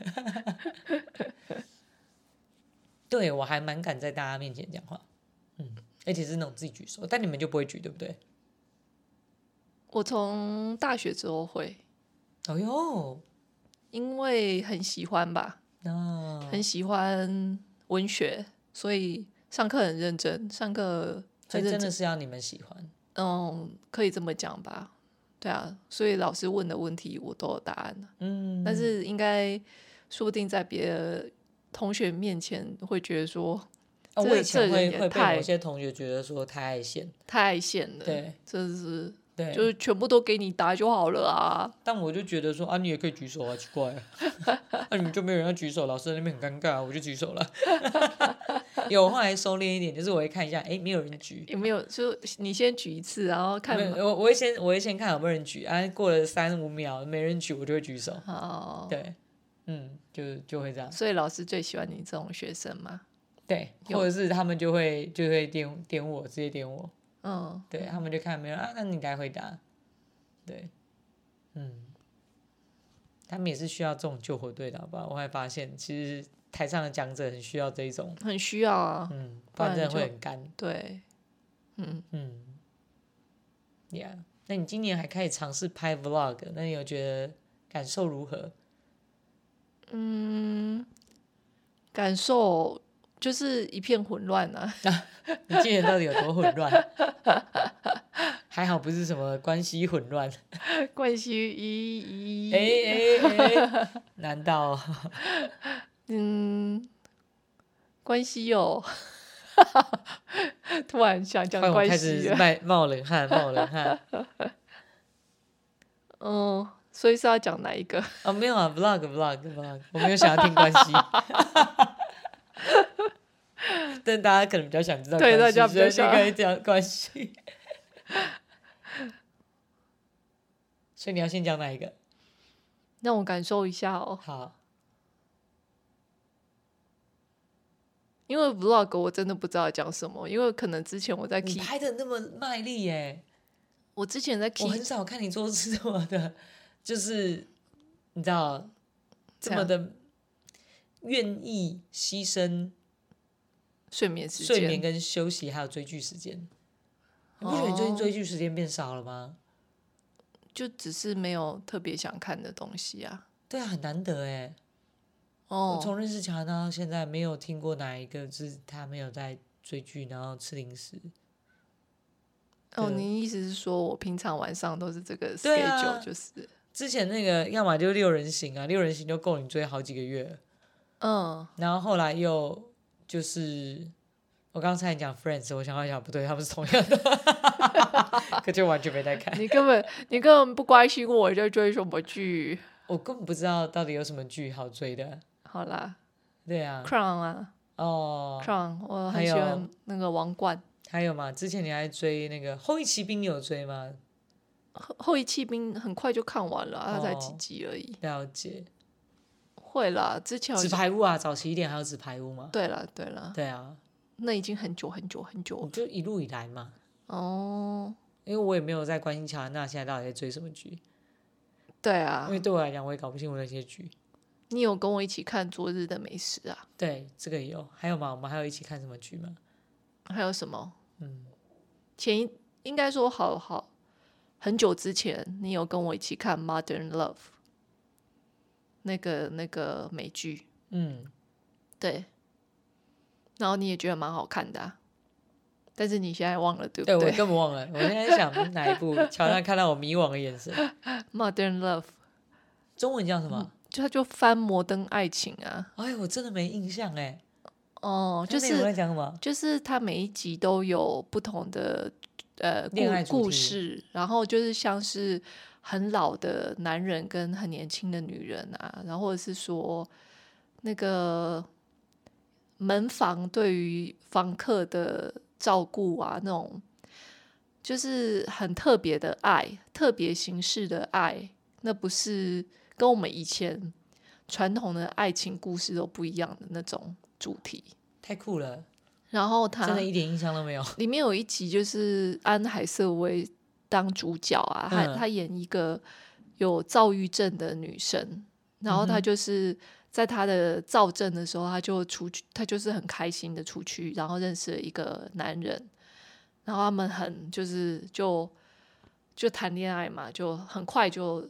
对，我还蛮敢在大家面前讲话，嗯，而且是那种自己举手，但你们就不会举，对不对？我从大学之后会，哦哟，因为很喜欢吧，哦，很喜欢文学，所以上课很认真，上课很认真，真的是要你们喜欢，嗯，可以这么讲吧。对啊，所以老师问的问题我都有答案。嗯，但是应该说不定在别的同学面前会觉得说，哦、我以前会会被有些同学觉得说太爱现，太爱现了。对，这是对，就是全部都给你答就好了啊。但我就觉得说啊，你也可以举手啊，奇怪啊，那、啊、你们就没有人要举手，老师在那边很尴尬，我就举手了。有，后来收敛一点，就是我会看一下，哎，没有人举，有没有？就你先举一次，然后看。我我会先我会先看有没有人举，啊，过了三五秒没人举，我就会举手。哦。对，嗯，就就会这样。所以老师最喜欢你这种学生吗？对，或者是他们就会就会点点我，直接点我。嗯。对他们就看没有啊，那你来回答。对。嗯。他们也是需要这种救火队的，好吧？我还发现其实。台上的讲者很需要这一种，很需要啊，嗯，不然真的会很干。对，嗯嗯，Yeah，那你今年还开始尝试拍 Vlog，那你有觉得感受如何？嗯，感受就是一片混乱啊！你今年到底有多混乱？还好不是什么关系混乱，关系一一，哎哎哎，难道？嗯，关系有，突然想讲关系，开始冒冷汗，冒冷汗。嗯，所以是要讲哪一个？哦，没有啊，vlog，vlog，vlog，我没有想要听关系。但大家可能比较想知道对大家比较想可以讲关系。所以你要先讲哪一个？让我感受一下哦。好。因为 vlog 我真的不知道讲什么，因为可能之前我在拍的那么卖力耶，我之前在 key, 我很少看你做这么的，就是你知道这么的愿意牺牲睡眠时间、睡眠跟休息，还有追剧时间。你不觉得你最近追剧时间变少了吗？就只是没有特别想看的东西啊。对啊，很难得哎。Oh. 我从认识乔安娜到现在，没有听过哪一个是他没有在追剧，然后吃零食。哦，oh, 您意思是说我平常晚上都是这个 schedule，、啊、就是之前那个要么就六人行啊，六人行就够你追好几个月。嗯，oh. 然后后来又就是我刚才讲 Friends，我想一想不对，他们是同样的，可就完全没在看。你根本你根本不关心我在追什么剧。我根本不知道到底有什么剧好追的。好啦，对啊，Crown 啊，哦，Crown，我很喜欢那个王冠。还有吗？之前你还追那个《后翼骑兵》，你有追吗？后后翼骑兵很快就看完了，它才几集而已。了解。会啦，之前纸牌屋啊，早期一点还有纸牌屋吗。对了，对了。对啊，那已经很久很久很久了。就一路以来嘛。哦。因为我也没有在关心乔安娜现在到底在追什么剧。对啊。因为对我来讲，我也搞不清楚那些剧。你有跟我一起看《昨日的美食》啊？对，这个有。还有吗？我们还有一起看什么剧吗？还有什么？嗯，前一应该说好好很久之前，你有跟我一起看《Modern Love》那个那个美剧。嗯，对。然后你也觉得蛮好看的，啊，但是你现在忘了，对不对？对，我根本忘了。我现在想哪一部？乔丹看到我迷惘的眼神。《Modern Love》中文叫什么？嗯就他就翻摩登爱情啊！哎，我真的没印象哎。哦，就是在讲什么？就是他每一集都有不同的呃故故事，然后就是像是很老的男人跟很年轻的女人啊，然后或者是说那个门房对于房客的照顾啊，那种就是很特别的爱，特别形式的爱，那不是。跟我们以前传统的爱情故事都不一样的那种主题，太酷了。然后他真的一点印象都没有。里面有一集就是安海瑟薇当主角啊，他、嗯、他演一个有躁郁症的女生，然后她就是在她的躁症的时候，她就出去，她就是很开心的出去，然后认识了一个男人，然后他们很就是就就谈恋爱嘛，就很快就。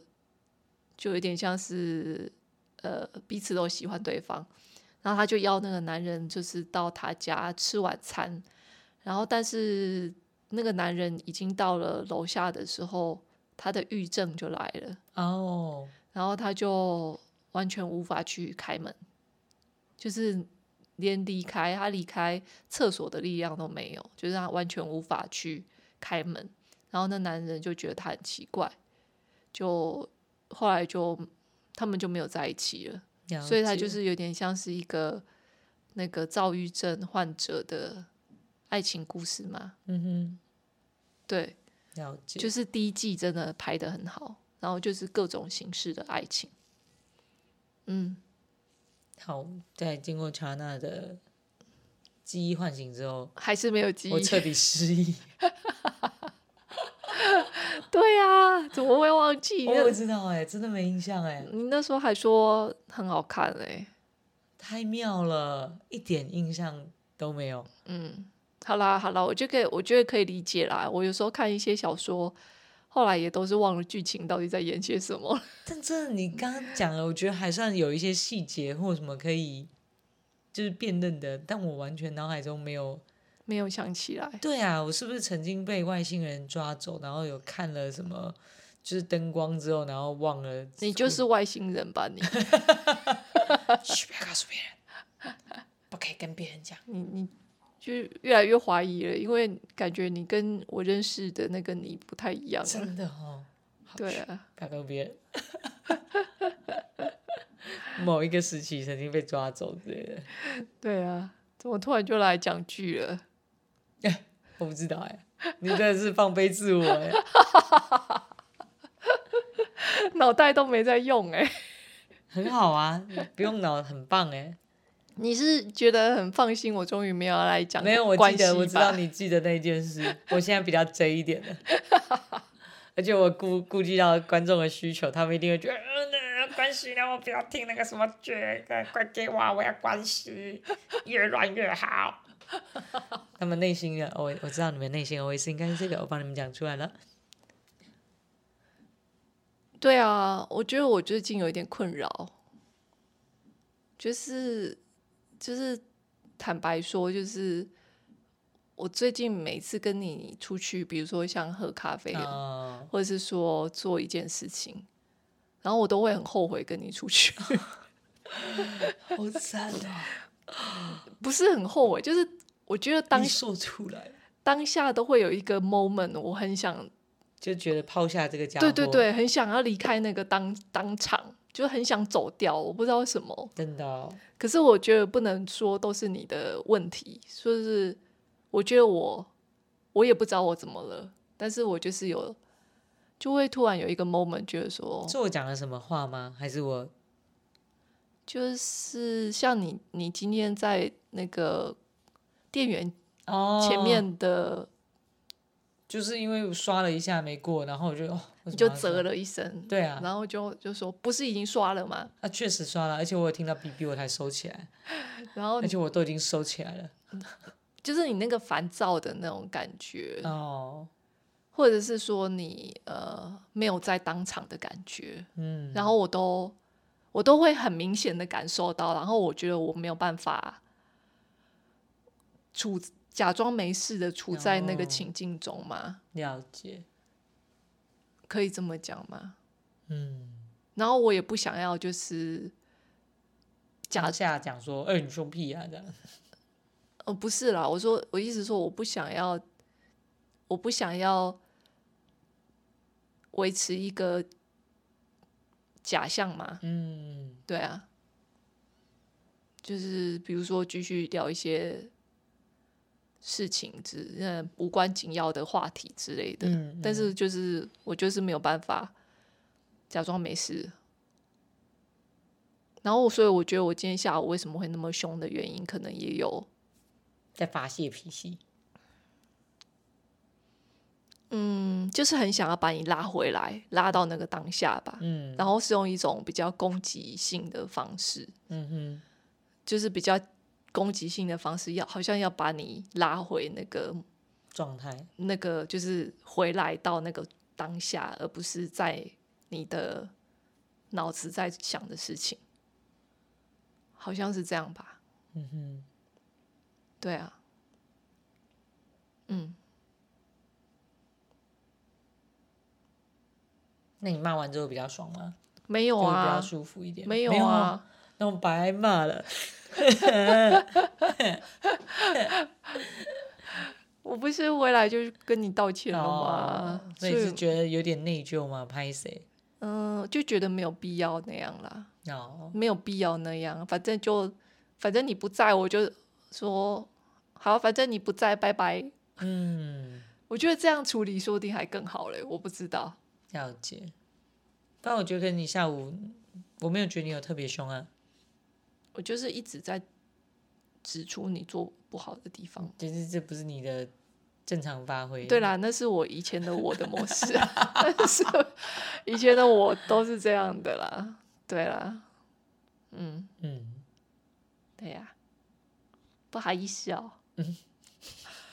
就有点像是，呃，彼此都喜欢对方，然后她就邀那个男人，就是到她家吃晚餐，然后但是那个男人已经到了楼下的时候，他的郁症就来了。哦，然后他就完全无法去开门，就是连离开他离开厕所的力量都没有，就是他完全无法去开门，然后那男人就觉得他很奇怪，就。后来就他们就没有在一起了，了，所以他就是有点像是一个那个躁郁症患者的爱情故事嘛。嗯哼，对，了解。就是第一季真的拍的很好，然后就是各种形式的爱情。嗯，好，在经过乔安娜的记忆唤醒之后，还是没有记忆，我彻底失忆。对呀、啊，怎么会忘记？我不知道哎、欸，真的没印象哎、欸。你那时候还说很好看哎、欸，太妙了，一点印象都没有。嗯，好啦好啦，我就可以，我觉得可以理解啦。我有时候看一些小说，后来也都是忘了剧情到底在演些什么。但真的你刚刚讲了，我觉得还算有一些细节或什么可以就是辨认的，但我完全脑海中没有。没有想起来。对啊，我是不是曾经被外星人抓走，然后有看了什么，就是灯光之后，然后忘了？你就是外星人吧？你？嘘，不要告诉别人，不可以跟别人讲。你你就越来越怀疑了，因为感觉你跟我认识的那个你不太一样。真的哦。对啊。不要跟别人。某一个时期曾经被抓走之类的。对啊，怎么突然就来讲剧了？欸、我不知道哎、欸，你真的是放飞自我哎、欸，脑袋都没在用哎、欸，很好啊，不用脑很棒哎、欸。你是觉得很放心？我终于没有要来讲，没有，我记得我知道你记得那件事，我现在比较 J 一点的，而且我顾顾及到观众的需求，他们一定会觉得，嗯，那关系让，我不要听那个什么剧，快给我，我要关系，越乱越好。他们内心的，我我知道你们内心的 OS 应该是这个，我帮你们讲出来了。对啊，我觉得我最近有一点困扰，就是就是坦白说，就是我最近每次跟你出去，比如说像喝咖啡，哦，或者是说做一件事情，然后我都会很后悔跟你出去，好惨啊！不是很后悔，就是。我觉得当说出来，当下都会有一个 moment，我很想就觉得抛下这个家伙，对对对，很想要离开那个当当场，就就很想走掉，我不知道为什么。真的哦。可是我觉得不能说都是你的问题，说是我觉得我我也不知道我怎么了，但是我就是有就会突然有一个 moment 觉得说，是我讲了什么话吗？还是我就是像你你今天在那个店员前面的。哦就是因为我刷了一下没过，然后我就哦，你就啧了一声，对啊，然后就就说不是已经刷了吗？啊，确实刷了，而且我有听到哔哔，我才收起来，然后而且我都已经收起来了，就是你那个烦躁的那种感觉哦，或者是说你呃没有在当场的感觉，嗯，然后我都我都会很明显的感受到，然后我觉得我没有办法处。假装没事的处在那个情境中吗？哦，了解，可以这么讲吗？嗯，然后我也不想要就是假下讲说，哎、欸，你说屁啊这样。哦，不是啦，我说我意思说我不想要，我不想要维持一个假象嘛。嗯，对啊，就是比如说继续聊一些。事情之嗯无关紧要的话题之类的，嗯嗯、但是就是我就是没有办法假装没事，然后所以我觉得我今天下午为什么会那么凶的原因，可能也有在发泄脾气。嗯，就是很想要把你拉回来，拉到那个当下吧。嗯，然后是用一种比较攻击性的方式。嗯哼，就是比较。攻击性的方式，要好像要把你拉回那个状态，那个就是回来到那个当下，而不是在你的脑子在想的事情，好像是这样吧？嗯哼，对啊，嗯，那你骂完之后比较爽吗？没有啊，比较舒服一点。没有啊，那我白骂了。我不是回来就跟你道歉了吗？所以是觉得有点内疚吗？拍谁？嗯，就觉得没有必要那样啦。哦，没有必要那样，反正就反正你不在，我就说好，反正你不在，拜拜。嗯，我觉得这样处理说不定还更好嘞。我不知道，了解。但我觉得你下午我没有觉得你有特别凶啊。我就是一直在指出你做不好的地方，其实这不是你的正常发挥。对啦，那是我以前的我的模式，但 是以前的我都是这样的啦。对啦，嗯嗯，对呀，不好意思哦，嗯，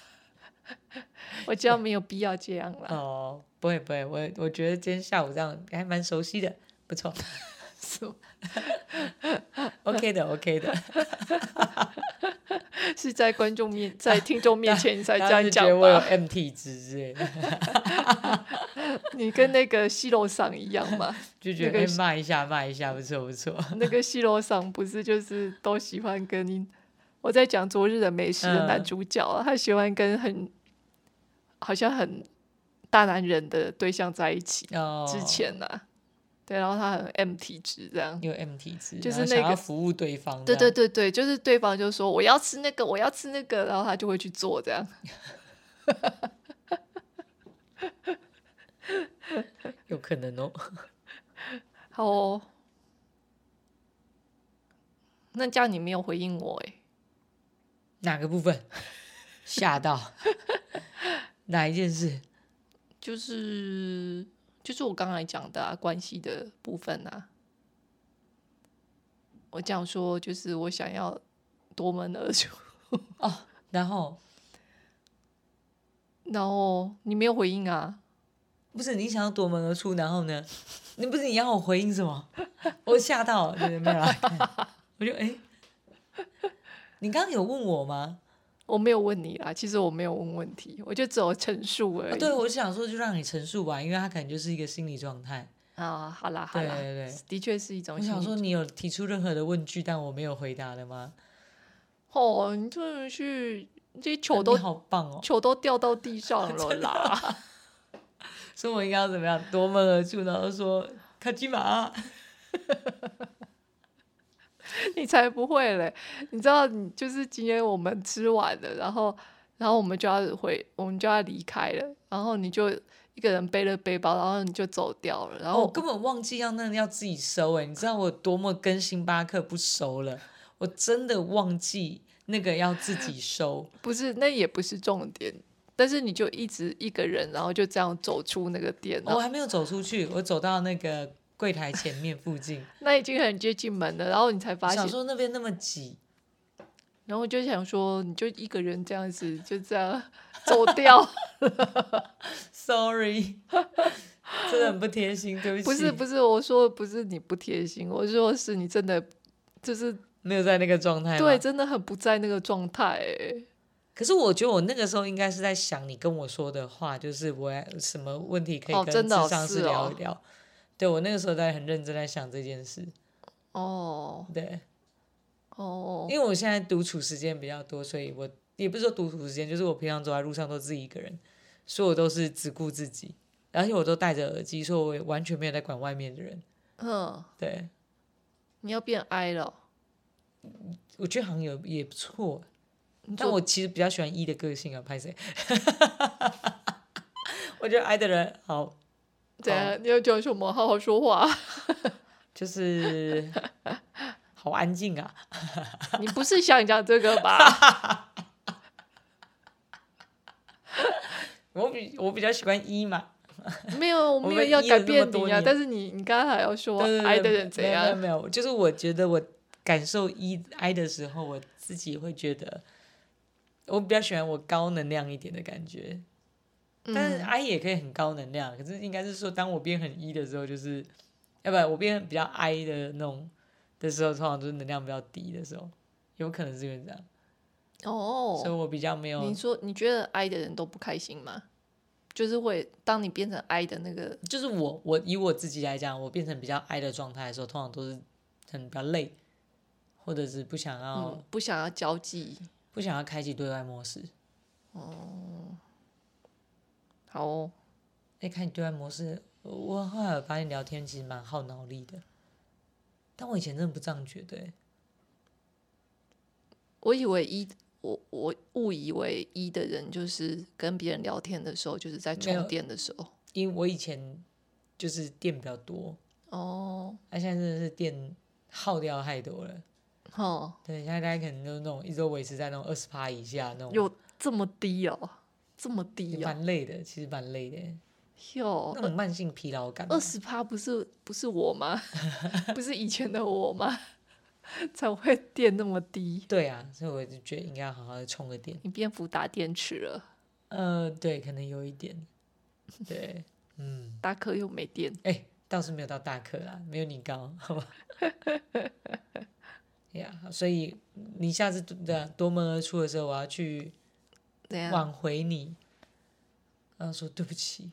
我知道没有必要这样了。哦，不会不会，我我觉得今天下午这样还蛮熟悉的，不错。是，OK 的，OK 的，是在观众面，在听众面前你才这样讲吧？我有 MT 值之类的，你跟那个西罗桑一样嘛？就觉得骂一下，骂一下，不错不错。那个西罗桑不是就是都喜欢跟你？我在讲昨日的美食的男主角，嗯、他喜欢跟很好像很大男人的对象在一起。哦、之前呢、啊？对，然后他很 M 体质，这样有 M 体质，就是那个想要服务对方。对对对对，就是对方就说我要吃那个，我要吃那个，然后他就会去做这样。有可能哦。好哦，那这样你没有回应我哎？哪个部分？吓到？哪一件事？就是。就是我刚才讲的啊，关系的部分啊，我讲说就是我想要夺门而出哦，然后，然后你没有回应啊？不是你想要夺门而出，然后呢？你不是你要我回应什么？我吓到了，对，没有来看，我就哎，你刚刚有问我吗？我没有问你啦，其实我没有问问题，我就只有陈述而已。啊、对，我想说就让你陈述吧，因为他可能就是一个心理状态。啊，好啦，好啦，对对对，的确是一种。我想说你有提出任何的问句，但我没有回答的吗？哦，你真的是这些球都好棒哦，球都掉到地上了 啦。所以我应该要怎么样夺门而出，然后说卡基玛，你才不会嘞！你知道，你就是今天我们吃完了，然后，然后我们就要回，我们就要离开了，然后你就一个人背了背包，然后你就走掉了，然后我、哦、根本忘记要那要自己收哎！你知道我多么跟星巴克不熟了？我真的忘记那个要自己收。不是，那也不是重点，但是你就一直一个人，然后就这样走出那个店。我还没有走出去，我走到那个。柜台前面附近，那已经很接近门了，然后你才发现，想说那边那么挤，然后就想说，你就一个人这样子，就这样走掉。Sorry，真的很不贴心，对不起。不是不是，我说不是你不贴心，我说是你真的就是没有在那个状态，对，真的很不在那个状态。可是我觉得我那个时候应该是在想你跟我说的话，就是我什么问题可以跟智商师聊一聊。哦对，我那个时候在很认真在想这件事，哦，对，哦，因为我现在独处时间比较多，所以我也不是说独处时间，就是我平常走在路上都自己一个人，所以我都是只顾自己，而且我都戴着耳机，所以我也完全没有在管外面的人。嗯，对，你要变 I 了，我觉得好像有也不错，但我其实比较喜欢 E 的个性啊，拍谁？我觉得 I 的人好。对啊，你要讲什么？好好说话。就是好安静啊！你不是想讲这个吧？我比我比较喜欢一嘛。没有，我没有要改变你啊。但是你你刚刚还要说 I 的人怎样？没有没有，就是我觉得我感受一 I 的时候，我自己会觉得我比较喜欢我高能量一点的感觉。但是 I 也可以很高能量，嗯、可是应该是说，当我变很 E 的时候，就是，要不然我变比较 I 的那种的时候，通常都是能量比较低的时候，有可能是因为这样。哦，所以我比较没有。你说你觉得 I 的人都不开心吗？就是会当你变成 I 的那个，就是我我以我自己来讲，我变成比较 I 的状态的时候，通常都是很比较累，或者是不想要、嗯、不想要交际，不想要开启对外模式。哦。好哦，哎，看你对外模式，我后来发现聊天其实蛮耗脑力的，但我以前真的不这样觉得。我以为一，我我误以为一的人就是跟别人聊天的时候，就是在充电的时候。因为我以前就是电比较多哦，那现在真的是电耗掉太多了。哦，对，现在大家可能都那种一直维持在那种二十趴以下那种。有这么低哦？这么低啊，蛮累的，其实蛮累的。哟，那种慢性疲劳感。二十趴不是不是我吗？不是以前的我吗？才会电那么低。对啊，所以我就觉得应该要好好的充个电。你蝙蝠打电池了？呃，对，可能有一点。对，嗯。大颗又没电。哎、欸，倒是没有到大颗啦，没有你高，好吧？呀，yeah, 所以你下次的夺门而出的时候，我要去。挽回你，然后说对不起，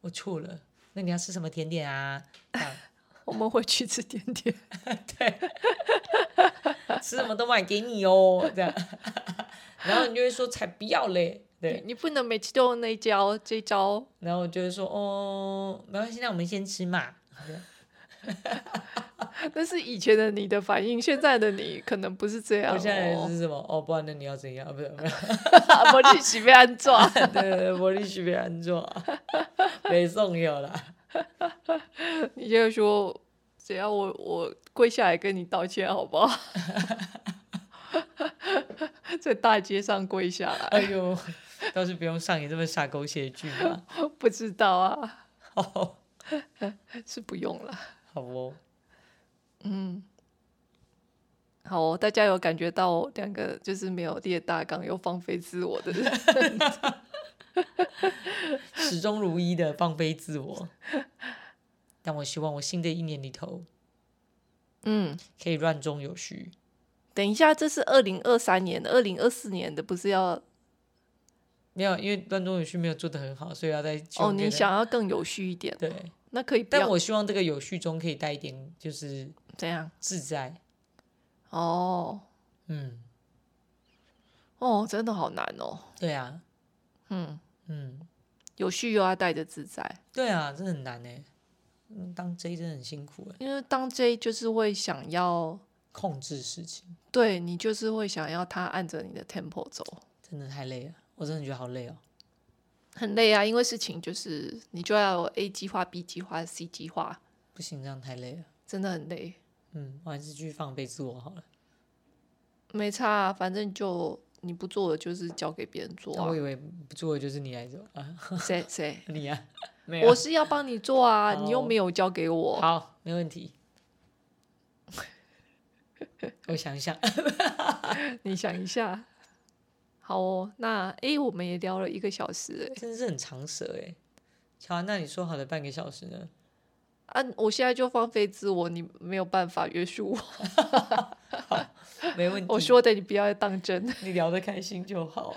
我错了。那你要吃什么甜点啊？我们会去吃甜点，对，吃什么都买给你哦，这样。然后你就会说才不要嘞，对，你不能每次都用那一招，这一招。然后我就会说哦，没关系，那我们先吃嘛。那是以前的你的反应，现在的你可能不是这样。我现在是什么？哦，不然那你要怎样？不是，不是，魔力许被安装。对 对对，魔力许被安装，没送有了。你就说，只要我我跪下来跟你道歉，好不好？在大街上跪下来。哎呦，倒是不用上演这么傻狗血剧吧？不知道啊。哦，是不用了。好哦。嗯，好哦，大家有感觉到两个就是没有列大纲又放飞自我的人，始终如一的放飞自我。但我希望我新的一年里头，嗯，可以乱中有序。等一下，这是二零二三年的，二零二四年的不是要没有？因为乱中有序没有做得很好，所以要再哦。你想要更有序一点，对，那可以。但我希望这个有序中可以带一点，就是。怎样？自在。哦，嗯，哦，真的好难哦。对啊，嗯嗯，有序又要带着自在。对啊，这很难呢。嗯，当 J 真的很辛苦哎，因为当 J 就是会想要控制事情，对你就是会想要他按着你的 tempo 走，真的太累了，我真的觉得好累哦，很累啊，因为事情就是你就要有 A 计划、B 计划、C 计划，不行，这样太累了，真的很累。嗯，我还是继续放飞自我好了，没差啊，反正就你不做的就是交给别人做啊。我以为不做的就是你来做啊，谁谁 你呀？我是要帮你做啊，你又没有交给我。好，没问题。我想一下，你想一下。好哦，那诶，我们也聊了一个小时，诶，真的是很长舌哎。乔安，那你说好的半个小时呢？啊，我现在就放飞自我，你没有办法约束我。好，没问 题。我说的你不要当真，你聊得开心就好。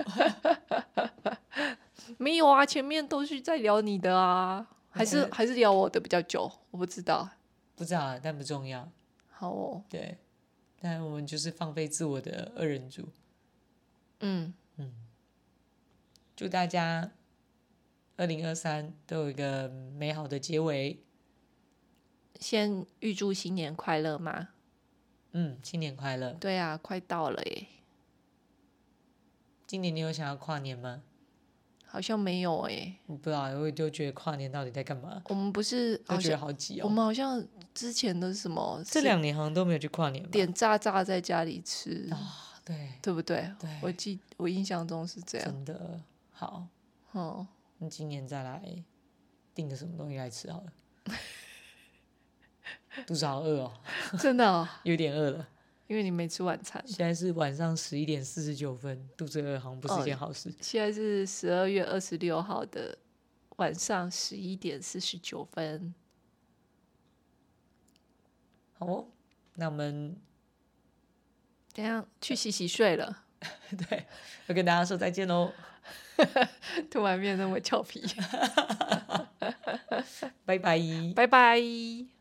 没有啊，前面都是在聊你的啊，还是还是聊我的比较久，我不知道，不知道，但不重要。好哦，对，但我们就是放飞自我的二人组。嗯嗯，祝大家二零二三都有一个美好的结尾。先预祝新年快乐嘛。嗯，新年快乐。对啊，快到了耶。今年你有想要跨年吗？好像没有哎，我不知道，我就觉得跨年到底在干嘛？我们不是都觉得好挤哦。我们好像之前的什么，这两年好像都没有去跨年，点炸炸在家里吃啊，对，对不对？对，我记我印象中是这样。真的好，哦，那今年再来订个什么东西来吃好了。肚子好饿哦，真的哦，有点饿了。因为你没吃晚餐，现在是晚上十一点四十九分，肚子饿好像不是一件好事。哦、现在是十二月二十六号的晚上十一点四十九分。好哦，那我们去洗洗睡了。对，要跟大家说再见喽。突然变那么俏皮，拜拜，拜拜。